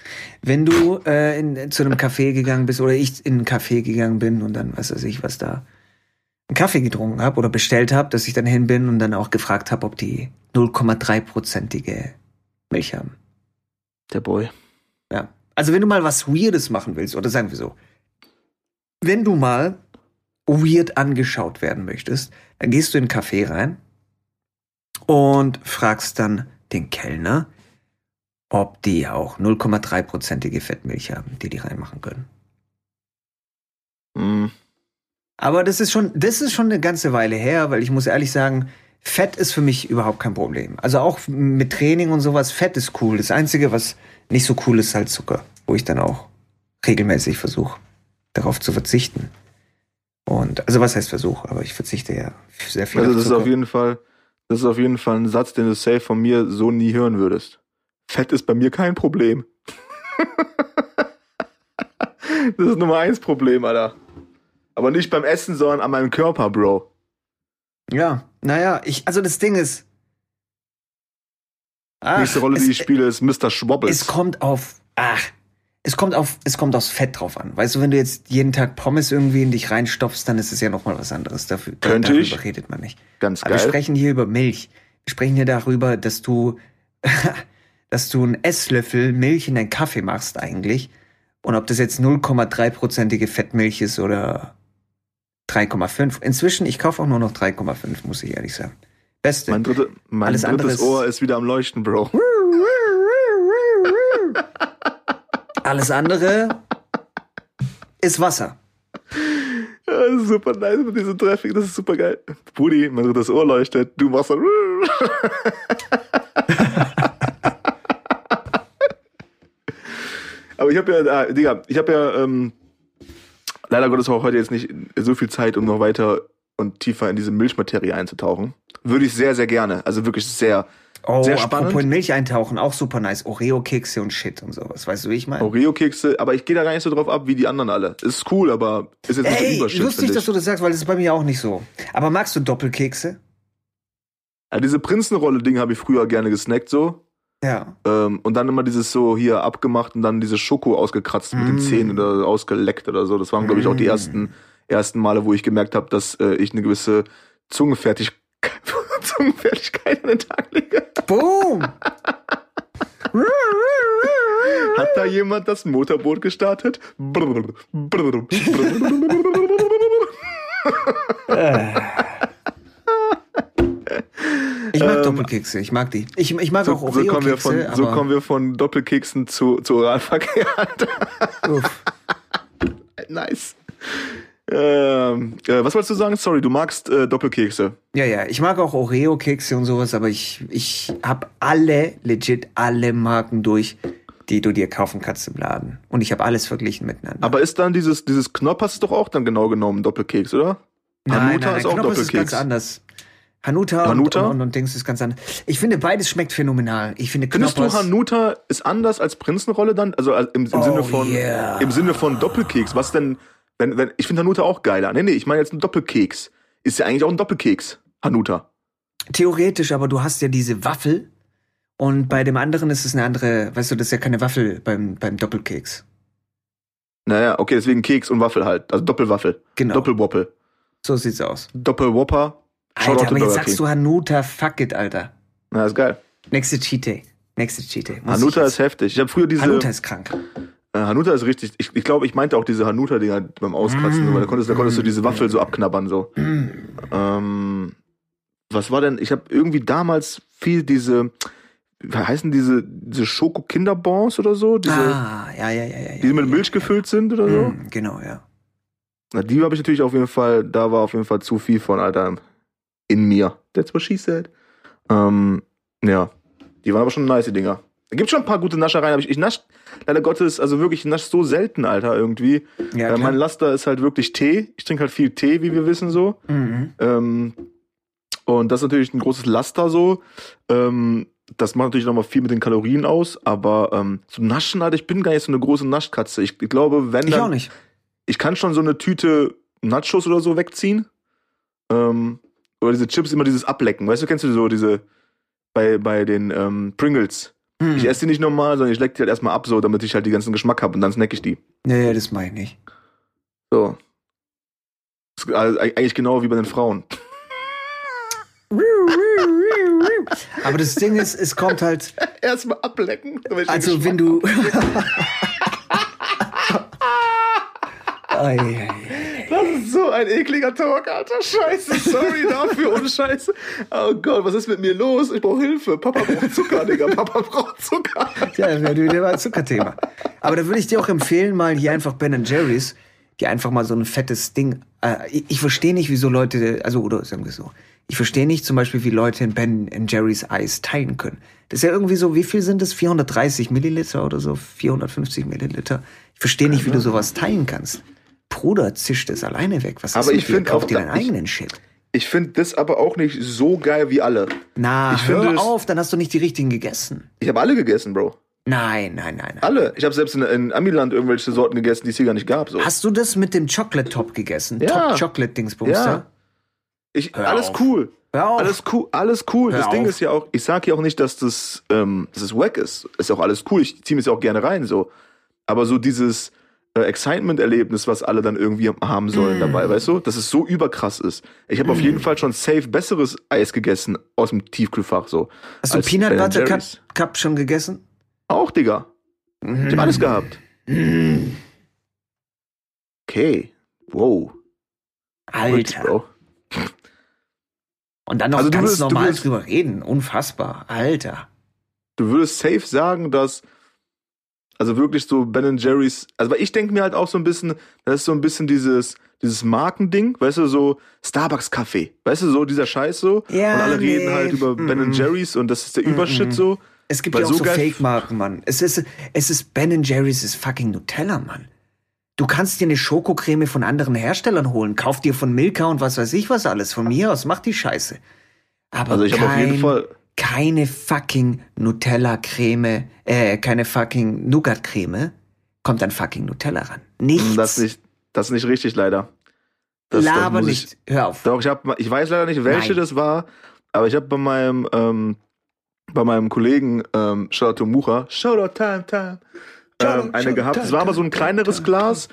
wenn du äh, in, zu einem Café gegangen bist oder ich in ein Café gegangen bin und dann, was weiß ich, was da, einen Kaffee getrunken habe oder bestellt habe, dass ich dann hin bin und dann auch gefragt habe, ob die 0,3-prozentige Milch haben. Der Boy. Ja. Also wenn du mal was Weirdes machen willst, oder sagen wir so, wenn du mal weird angeschaut werden möchtest, dann gehst du in ein Café rein und fragst dann den Kellner, ob die auch 0,3-prozentige Fettmilch haben, die die reinmachen können. Mhm. Aber das ist schon, das ist schon eine ganze Weile her, weil ich muss ehrlich sagen, Fett ist für mich überhaupt kein Problem. Also auch mit Training und sowas, Fett ist cool. Das Einzige, was nicht so cool ist, ist halt Zucker, wo ich dann auch regelmäßig versuche, darauf zu verzichten. Und, also was heißt Versuch, aber ich verzichte ja sehr viel Also das ist Zucker. auf jeden Fall, das ist auf jeden Fall ein Satz, den du safe von mir so nie hören würdest. Fett ist bei mir kein Problem. das ist Nummer eins Problem, Alter. Aber nicht beim Essen, sondern an meinem Körper, Bro. ja, naja, ich, also das Ding ist. Ach, Nächste Rolle, es, die ich spiele, ist Mr. Schwobbles. Es kommt auf, ach, es kommt auf, es kommt aufs Fett drauf an. Weißt du, wenn du jetzt jeden Tag Pommes irgendwie in dich reinstopfst, dann ist es ja nochmal was anderes. Dafür, da- Könnte darüber ich. redet man nicht. Ganz Aber wir geil. sprechen hier über Milch. Wir sprechen hier darüber, dass du, dass du einen Esslöffel Milch in deinen Kaffee machst eigentlich. Und ob das jetzt 0,3-prozentige Fettmilch ist oder 3,5. Inzwischen, ich kaufe auch nur noch 3,5, muss ich ehrlich sagen. Beste. Mein, dritte, mein Alles andere drittes ist- Ohr ist wieder am Leuchten, Bro. Alles andere ist Wasser. Ja, das super nice mit diesem Traffic, das ist super geil. Brudi, mein drittes Ohr leuchtet, du dann. Aber ich habe ja, äh, Digga, ich habe ja, ähm, leider Gottes auch heute jetzt nicht so viel Zeit, um noch weiter und tiefer in diese Milchmaterie einzutauchen. Würde ich sehr, sehr gerne. Also wirklich sehr, Oh, sehr spannend. apropos in Milch eintauchen, auch super nice. Oreo-Kekse und Shit und sowas. Weißt du, wie ich meine? Oreo-Kekse, aber ich gehe da gar nicht so drauf ab wie die anderen alle. Ist cool, aber ist jetzt nicht so Ey, lustig, dass du das sagst, weil das ist bei mir auch nicht so. Aber magst du Doppelkekse? Ja, diese Prinzenrolle-Ding habe ich früher gerne gesnackt so. Ja. Ähm, und dann immer dieses so hier abgemacht und dann diese Schoko ausgekratzt mit den Mm. Zähnen oder ausgeleckt oder so. Das waren, glaube ich, auch die Mm. ersten, ersten Male, wo ich gemerkt habe, dass äh, ich eine gewisse Zungenfertig Zungenfertigkeit an den Tag lege. Boom! Hat da jemand das Motorboot gestartet? Brrr, brrr, Ich mag Ähm, Doppelkekse, ich mag die. Ich, ich mag So, auch so, kommen wir von, Oreo-Kekse, so kommen wir von Doppelkeksen zu, zu Oralverkehr. uff. nice. Ähm, äh, was wolltest du sagen? Sorry, du magst äh, Doppelkekse. Ja, ja, ich mag auch Oreo-Kekse und sowas, aber ich, ich hab alle, legit alle Marken durch, die du dir kaufen kannst im Laden. Und ich habe alles verglichen miteinander. Aber ist dann dieses, dieses Knoppers ist doch auch dann genau genommen Doppelkeks, oder? Hanuta ist auch Knoppers ist Doppelkeks. ganz anders. Hanuta, Hanuta? Und, und, und Dings ist ganz anders. Ich finde, beides schmeckt phänomenal. Ich finde Findest Knoppers... du Hanuta ist anders als Prinzenrolle dann? Also als- im, im Oh, Sinne von yeah. im Sinne von Doppelkeks. Was denn, wenn, wenn, ich finde Hanuta auch geiler. Nee, nee, ich meine jetzt ein Doppelkeks. Ist ja eigentlich auch ein Doppelkeks. Hanuta. Theoretisch, aber du hast ja diese Waffel und bei dem anderen ist es eine andere, weißt du, das ist ja keine Waffel beim, beim Doppelkeks. Naja, okay, deswegen Keks und Waffel halt. Also Doppelwaffel. Genau. Doppelwoppel. So sieht's aus. Doppelwopper. Alter, aber jetzt sagst du Hanuta, fuck it, Alter. Na, ist geil. Nächste Cheat Day. Nächste Cheat Day. Muss Hanuta ist heftig. Ich habe früher diese. Hanuta ist krank. Äh, Hanuta ist richtig. Ich, ich glaube, ich meinte auch diese Hanuta-Dinger beim Auskratzen, Mm. weil da konntest, da konntest du diese Waffel so abknabbern so. Ähm, was war denn? Ich habe irgendwie damals viel diese, wie heißen diese, diese Schoko-Kinderbons oder so, diese, ah, ja, ja, ja, ja. ja die mit ja, Milch gefüllt sind oder so. Mm, Genau, ja. Na, die habe ich natürlich auf jeden Fall. Da war auf jeden Fall zu viel von, Alter, in mir. That's what she said. Ähm, ja, die waren aber schon nice Dinger. Da gibt schon ein paar gute Naschereien, aber ich, ich nasch leider Gottes, also wirklich, ich nasch so selten, Alter, irgendwie. Ja, äh, mein. Laster ist halt wirklich Tee. Ich trinke halt viel Tee, wie wir wissen so. Mhm. Ähm, und das ist natürlich ein großes Laster so. Ähm, das macht natürlich nochmal viel mit den Kalorien aus, aber ähm, so Naschen, Alter, ich bin gar nicht so eine große Naschkatze. Ich, ich glaube, wenn Ich dann, auch nicht. ich kann schon so eine Tüte Nachos oder so wegziehen. Ähm, oder diese Chips immer dieses Ablecken. Weißt du, kennst du so diese bei, bei den ähm, Pringles? Hm. Ich esse die nicht normal, sondern ich leck die halt erstmal ab, so, damit ich halt die ganzen Geschmack habe und dann snack ich die. Nee, das meine ich nicht. So. Also eigentlich genau wie bei den Frauen. Aber das Ding ist, es kommt halt, Erstmal ablecken. also wenn du. Ei, ei, ei. Das ist so ein ekliger Talk, Alter. Scheiße, sorry dafür und Scheiße. Oh Gott, was ist mit mir los? Ich brauche Hilfe. Papa braucht Zucker, Digga. Papa braucht Zucker. Ja, das wäre wieder mal ein Zuckerthema. Aber da würde ich dir auch empfehlen, mal hier einfach Ben Jerry's, die einfach mal so ein fettes Ding. Äh, ich, ich verstehe nicht, wieso Leute, also oder sagen wir so, ich verstehe nicht zum Beispiel, wie Leute in Ben Jerry's Eis teilen können. Das ist ja irgendwie so, wie viel sind das? 430 Milliliter oder so? 450 Milliliter? Ich verstehe nicht, wie du sowas teilen kannst. Bruder, zisch das alleine weg. Was Aber ist ich mit dir? find Kauf auch, dir deinen eigenen Shit. Ich finde das aber auch nicht so geil wie alle. Na, ich hör finde es- auf, dann hast du nicht die richtigen gegessen. Ich habe alle gegessen, Bro. Nein, nein, nein, nein. Alle. Ich habe selbst in, in Amiland irgendwelche Sorten gegessen, die es hier gar nicht gab. So. Hast du das mit dem Chocolate Top gegessen? Ja. Top Chocolate Dingsbums Ja. Ich, alles auf. cool. Hör auf. Alles cool, alles cool. Hör das Ding auf. ist ja auch, ich sag ja auch nicht, dass das, ähm, dass es wack ist. Ist auch alles cool. Ich ziehe mir das ja auch gerne rein, so. Aber so dieses äh, Excitement-Erlebnis, was alle dann irgendwie haben sollen Mm. dabei, weißt du, dass es so überkrass ist. Ich habe auf jeden Fall schon safe besseres Eis gegessen aus dem Tiefkühlfach, so. Hast du Peanut Butter Cup. Cup schon gegessen? Auch, Digga. Ich hab alles gehabt. Mm. Okay. Wow. Alter. Und dann noch Also du ganz würdest- normal würdest- drüber reden. Unfassbar. Alter. Du würdest safe sagen, dass also wirklich so Ben Jerry's, also weil ich denke mir halt auch so ein bisschen, das ist so ein bisschen dieses dieses Markending, weißt du, so Starbucks Kaffee, weißt du, so dieser Scheiß so Ja, und alle nee. reden halt über Ben Mm. Jerry's und das ist der Übershit so. Es gibt ja auch so so, geil- Fake-Marken, Mann. Es ist, es ist Ben Jerry's ist fucking Nutella, Mann. Du kannst dir eine Schokocreme von anderen Herstellern holen. Kauf dir von Milka und was weiß ich was alles. Von mir aus, mach die Scheiße. Aber Also ich habe auf jeden Fall keine fucking Nutella-Creme, äh, keine fucking Nougat-Creme, kommt an fucking Nutella ran. Nichts. das nicht das ist nicht richtig leider. Das, Laber nicht. Hör auf. Ich, doch, ich habe ich weiß leider nicht, welche Nein. das war, aber ich habe bei meinem ähm, bei meinem Kollegen ähm, Shoutout to Mucha, Shoutout Time Time ähm, Shoutout, eine gehabt. Das war aber so ein Time, kleineres Time, Glas,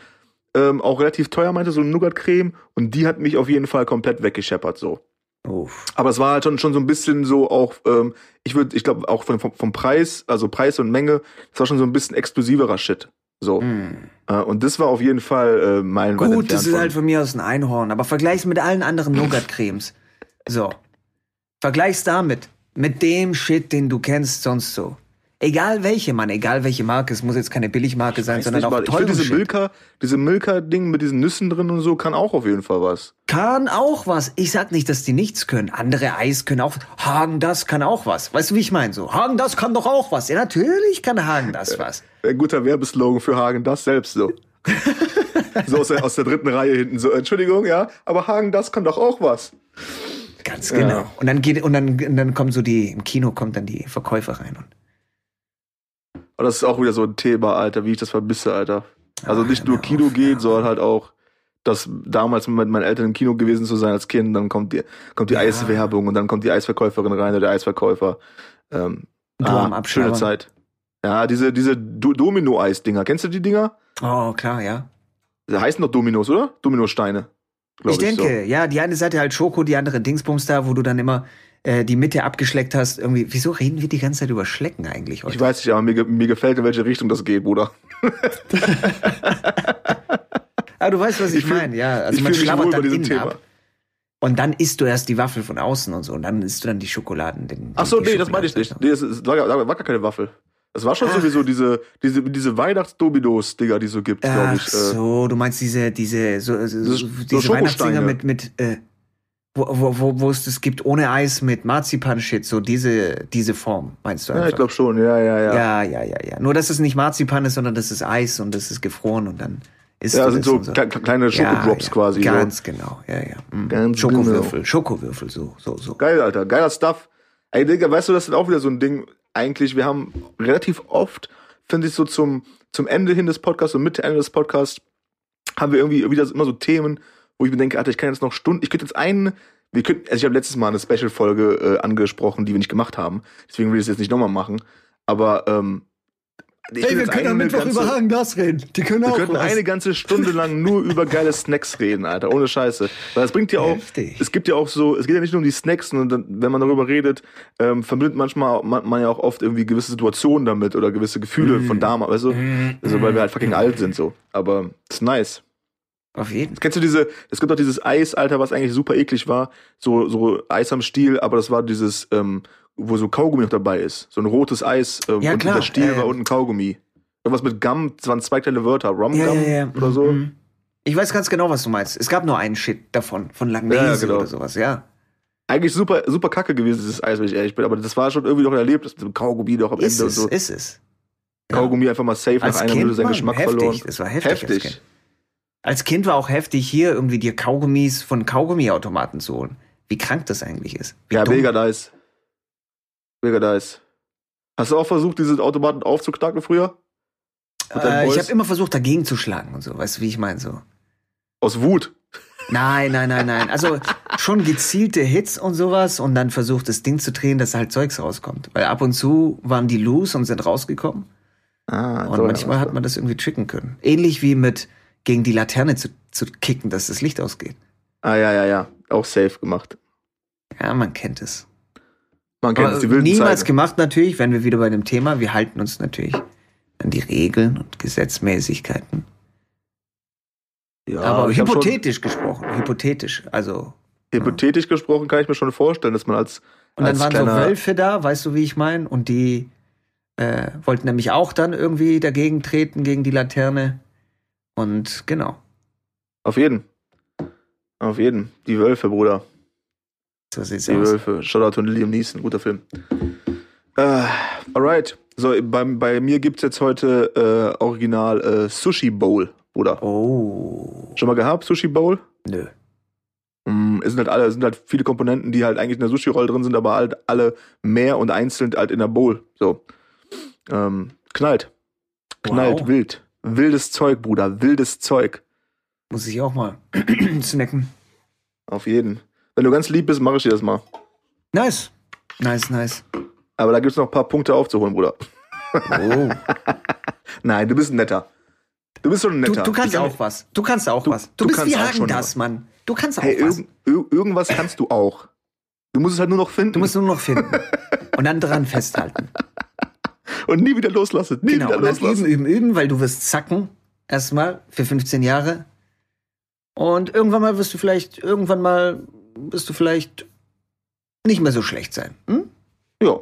ähm, auch relativ teuer, meinte so eine Nougat-Creme und die hat mich auf jeden Fall komplett weggescheppert so. Uff. Aber es war halt schon, schon so ein bisschen so auch, ähm, ich würde, ich glaube auch vom, vom, Preis, also Preis und Menge, das war schon so ein bisschen exklusiverer Shit. So. Mm. Äh, und das war auf jeden Fall äh, meilenweit Gut, das ist von- halt von mir aus ein Einhorn, aber vergleich's mit allen anderen Nougat-Cremes. So. Vergleich's damit. Mit dem Shit, den du kennst sonst so. Egal welche, Mann, egal welche Marke. Es muss jetzt keine Billigmarke sein, sondern nicht auch. Ich teure finde diese. Milka, diese Milka-Ding mit diesen Nüssen drin und so kann auch auf jeden Fall was. Kann auch was. Ich sag nicht, dass die nichts können. Andere Eis können auch. Hagen das kann auch was. Weißt du, wie ich meine? So, Hagen das kann doch auch was. Ja, natürlich kann Hagen das was. Ein guter Werbeslogan für Hagen, das selbst so. so aus der, aus der dritten Reihe hinten so, Entschuldigung, ja, aber Hagen, das kann doch auch was. Ganz genau. Ja. Und dann geht und dann, und dann kommen so die im Kino kommt dann die Verkäufer rein und Aber das ist auch wieder so ein Thema, Alter, wie ich das vermisse, Alter. Also Ach, nicht nur Kino auf, gehen, ja. sondern halt auch, das damals mit meinen Eltern im Kino gewesen zu sein als Kind, dann kommt die, kommt die Ja. Eiswerbung und dann kommt die Eisverkäuferin rein oder der Eisverkäufer. Ähm, Du ah, schöne Zeit. Ja, diese, diese Do- Domino-Eis-Dinger. Kennst du die Dinger? Oh, klar, ja. Die heißen doch Dominos, oder? Dominosteine. glaub ich denke, so. ja, die eine Seite halt Schoko, die andere Dingsbums da, wo du dann immer äh, die Mitte abgeschleckt hast. Irgendwie, wieso reden wir die ganze Zeit über Schlecken eigentlich heute? Ich weiß nicht, aber mir, mir gefällt, in welche Richtung das geht, Bruder. ah, du weißt, was ich, Ich meine, ja. Also ich man schlabbert dann innen Thema. ab. Und dann isst du erst die Waffel von außen und so. Und dann isst du dann die Schokoladen. Den, Ach so, nee, das meinte ich nicht. Nee, das, ist, war, gar- war gar keine Waffel. Das war schon Ach. sowieso diese, diese, diese Weihnachtsdominos, Digga, die es so gibt, glaube Ach ich. Äh, so, du meinst diese, diese, so, so, so, diese Weihnachtsdinger mit, mit, äh, wo, wo, wo, es das gibt ohne Eis mit Marzipan-Shit, so diese, diese Form, meinst du ja, einfach? ich glaube schon, ja, ja, ja. Ja, ja, ja, ja. Nur, dass es nicht Marzipan ist, sondern das ist Eis und das ist gefroren und dann ist Ja, du sind so, kle- kleine Schokodrops ja, quasi. Ganz genau, ja, ja. Mhm. Ganz Schokowürfel, genau. Schokowürfel, so, so, so. So. Geil, Alter. Geiler Stuff. Ey, Digga, weißt du, das ist auch wieder so ein Ding. Eigentlich, wir haben relativ oft, finde ich, so zum, zum Ende hin des Podcasts und Mitte, Ende des Podcasts, haben wir irgendwie wieder immer so Themen, wo ich mir denke, Alter, ich kann jetzt noch Stunden, ich könnte jetzt einen, wir könnten, also ich habe letztes Mal eine Special-Folge äh, angesprochen, die wir nicht gemacht haben. Deswegen will ich es jetzt nicht nochmal machen. Aber ähm, will wir können am Mittwoch ganze- über Hagen das reden. Die können Wir auch könnten was. eine ganze Stunde lang nur über geile Snacks reden, Alter, ohne Scheiße. Weil das bringt ja auch, Heftig. es gibt ja auch so, es geht ja nicht nur um die Snacks, sondern wenn man darüber redet, ähm, verbindet manchmal man, man ja auch oft irgendwie gewisse Situationen damit oder gewisse Gefühle Mhm. von damals, weißt du? Also, weil wir halt fucking alt sind so. Aber ist nice. Auf jeden. Kennst du diese, es gibt auch dieses Eis, Alter, was eigentlich super eklig war, so, so Eis am Stiel, aber das war dieses, ähm, wo so Kaugummi noch dabei ist. So ein rotes Eis ähm, Ja, und klar, der Stiel äh, war unten Kaugummi. Irgendwas mit Gum, das waren zwei kleine Wörter, Rum Ja, Gum ja, oder so. Mhm. Ich weiß ganz genau, was du meinst. Es gab nur einen Shit davon, von Langnese genau. oder sowas, ja. Eigentlich super, super kacke gewesen, dieses Eis, wenn ich ehrlich bin, aber das war schon irgendwie noch erlebt, das mit dem Kaugummi doch am Ist Ende es, so. ist es. Kaugummi einfach mal safe Als nach einer Minute seinen Geschmack heftig. verloren. Das war heftig. Heftig. Als Kind war auch heftig, hier irgendwie dir Kaugummis von Kaugummiautomaten zu holen. Wie krank das eigentlich ist. Wie Ja, dumm. mega nice. Mega nice. Hast du auch versucht, diese Automaten aufzuknacken früher? Äh, ich habe immer versucht, dagegen zu schlagen und so. Weißt du, wie ich meine? So. Aus Wut. Nein, nein, nein, nein. Also schon gezielte Hits und sowas und dann versucht, das Ding zu drehen, dass halt Zeugs rauskommt. Weil ab und zu waren die loose und sind rausgekommen. Ah, Und so, manchmal hat man das irgendwie tricken können. Ähnlich wie mit gegen die Laterne zu, zu kicken, dass das Licht ausgeht. Ah, ja, ja, ja. Auch safe gemacht. Ja, man kennt es. Man kennt Aber es, die wilden niemals Zeiten. gemacht natürlich, wenn wir wieder bei dem Thema, wir halten uns natürlich an die Regeln und Gesetzmäßigkeiten. Ja, Aber hypothetisch gesprochen, hypothetisch. Also Hypothetisch gesprochen kann ich mir schon vorstellen, dass man als, Und dann als waren so Wölfe da, weißt du, wie ich meine? Und die äh, wollten nämlich auch dann irgendwie dagegen treten, gegen die Laterne. Und genau, Auf jeden. Auf jeden. Die Wölfe, Bruder. so sieht's Die aus. Wölfe. Shoutout an Liam Neeson. Guter Film. Äh, alright. So, bei, bei mir gibt's jetzt heute äh, original äh, Sushi Bowl, Bruder. Oh, Schon mal gehabt, Sushi Bowl? nö. Mm, Es sind halt alle, es sind halt viele Komponenten, die halt eigentlich in der Sushi-Roll drin sind, aber halt alle mehr und einzeln halt in der Bowl. So. Ähm, knallt. Knallt, Wow. wild. Wildes Zeug, Bruder. Wildes Zeug. Muss ich auch mal snacken. Auf jeden. Wenn du ganz lieb bist, mache ich dir das mal. Nice. Nice, nice. Aber da gibt's noch ein paar Punkte aufzuholen, Bruder. Oh. Nein, du bist ein netter. Du bist schon ein Du, netter. du kannst Ich auch was. Du kannst auch Du- was. Du, du bist kannst wie Hagen das, Mann. Du kannst auch Hey, was. irgend, ir- irgendwas kannst du auch. Du musst es halt nur noch finden Du musst nur noch finden. Und dann dran festhalten. Und nie wieder loslassen. Nie Genau. wieder loslassen. üben, üben, üben, weil du wirst zacken. Erstmal für 15 Jahre. Und irgendwann mal wirst du vielleicht, irgendwann mal wirst du vielleicht nicht mehr so schlecht sein. Hm? Ja.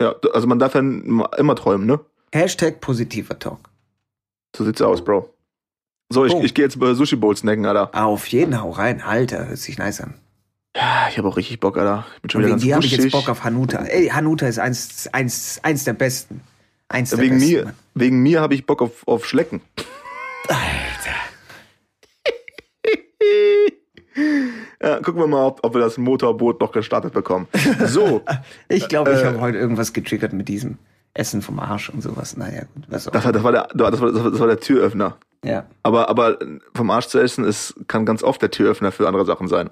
Ja, also man darf ja immer träumen, ne? Hashtag positiver Talk. So sieht's aus, Bro. So, ich, Oh. ich gehe jetzt bei Sushi Bowl snacken, Alter. Auf jeden Hau rein. Alter, hört sich nice an. Ja, ich habe auch richtig Bock, Alter. Ich bin schon Und wieder ganz dir habe ich jetzt. Bock auf Hanuta. Ey, Hanuta ist eins, eins, eins der besten. Eins der Wegen besten. mir, wegen mir habe ich Bock auf, auf Schlecken. Alter. Ja, gucken wir mal, ob, ob wir das Motorboot noch gestartet bekommen. So, Ich glaube, ich Äh, habe heute irgendwas getriggert mit diesem Essen vom Arsch und sowas. Naja, gut, was auch. das war, das war, der, das war, das war der Türöffner. Ja, Aber, aber vom Arsch zu essen ist, kann ganz oft der Türöffner für andere Sachen sein.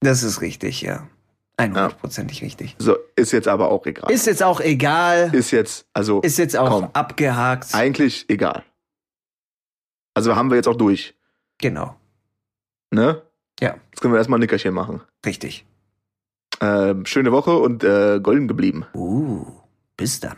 das ist richtig, ja. 100%ig richtig. So, ist jetzt aber auch egal. Ist jetzt auch egal. Ist jetzt, also Ist jetzt auch komm. abgehakt. eigentlich egal. Also haben wir jetzt auch durch. Genau. Ne? Ja. Jetzt können wir erstmal ein Nickerchen machen. Richtig. Ähm, schöne Woche und äh, golden geblieben. Uh, bis dann.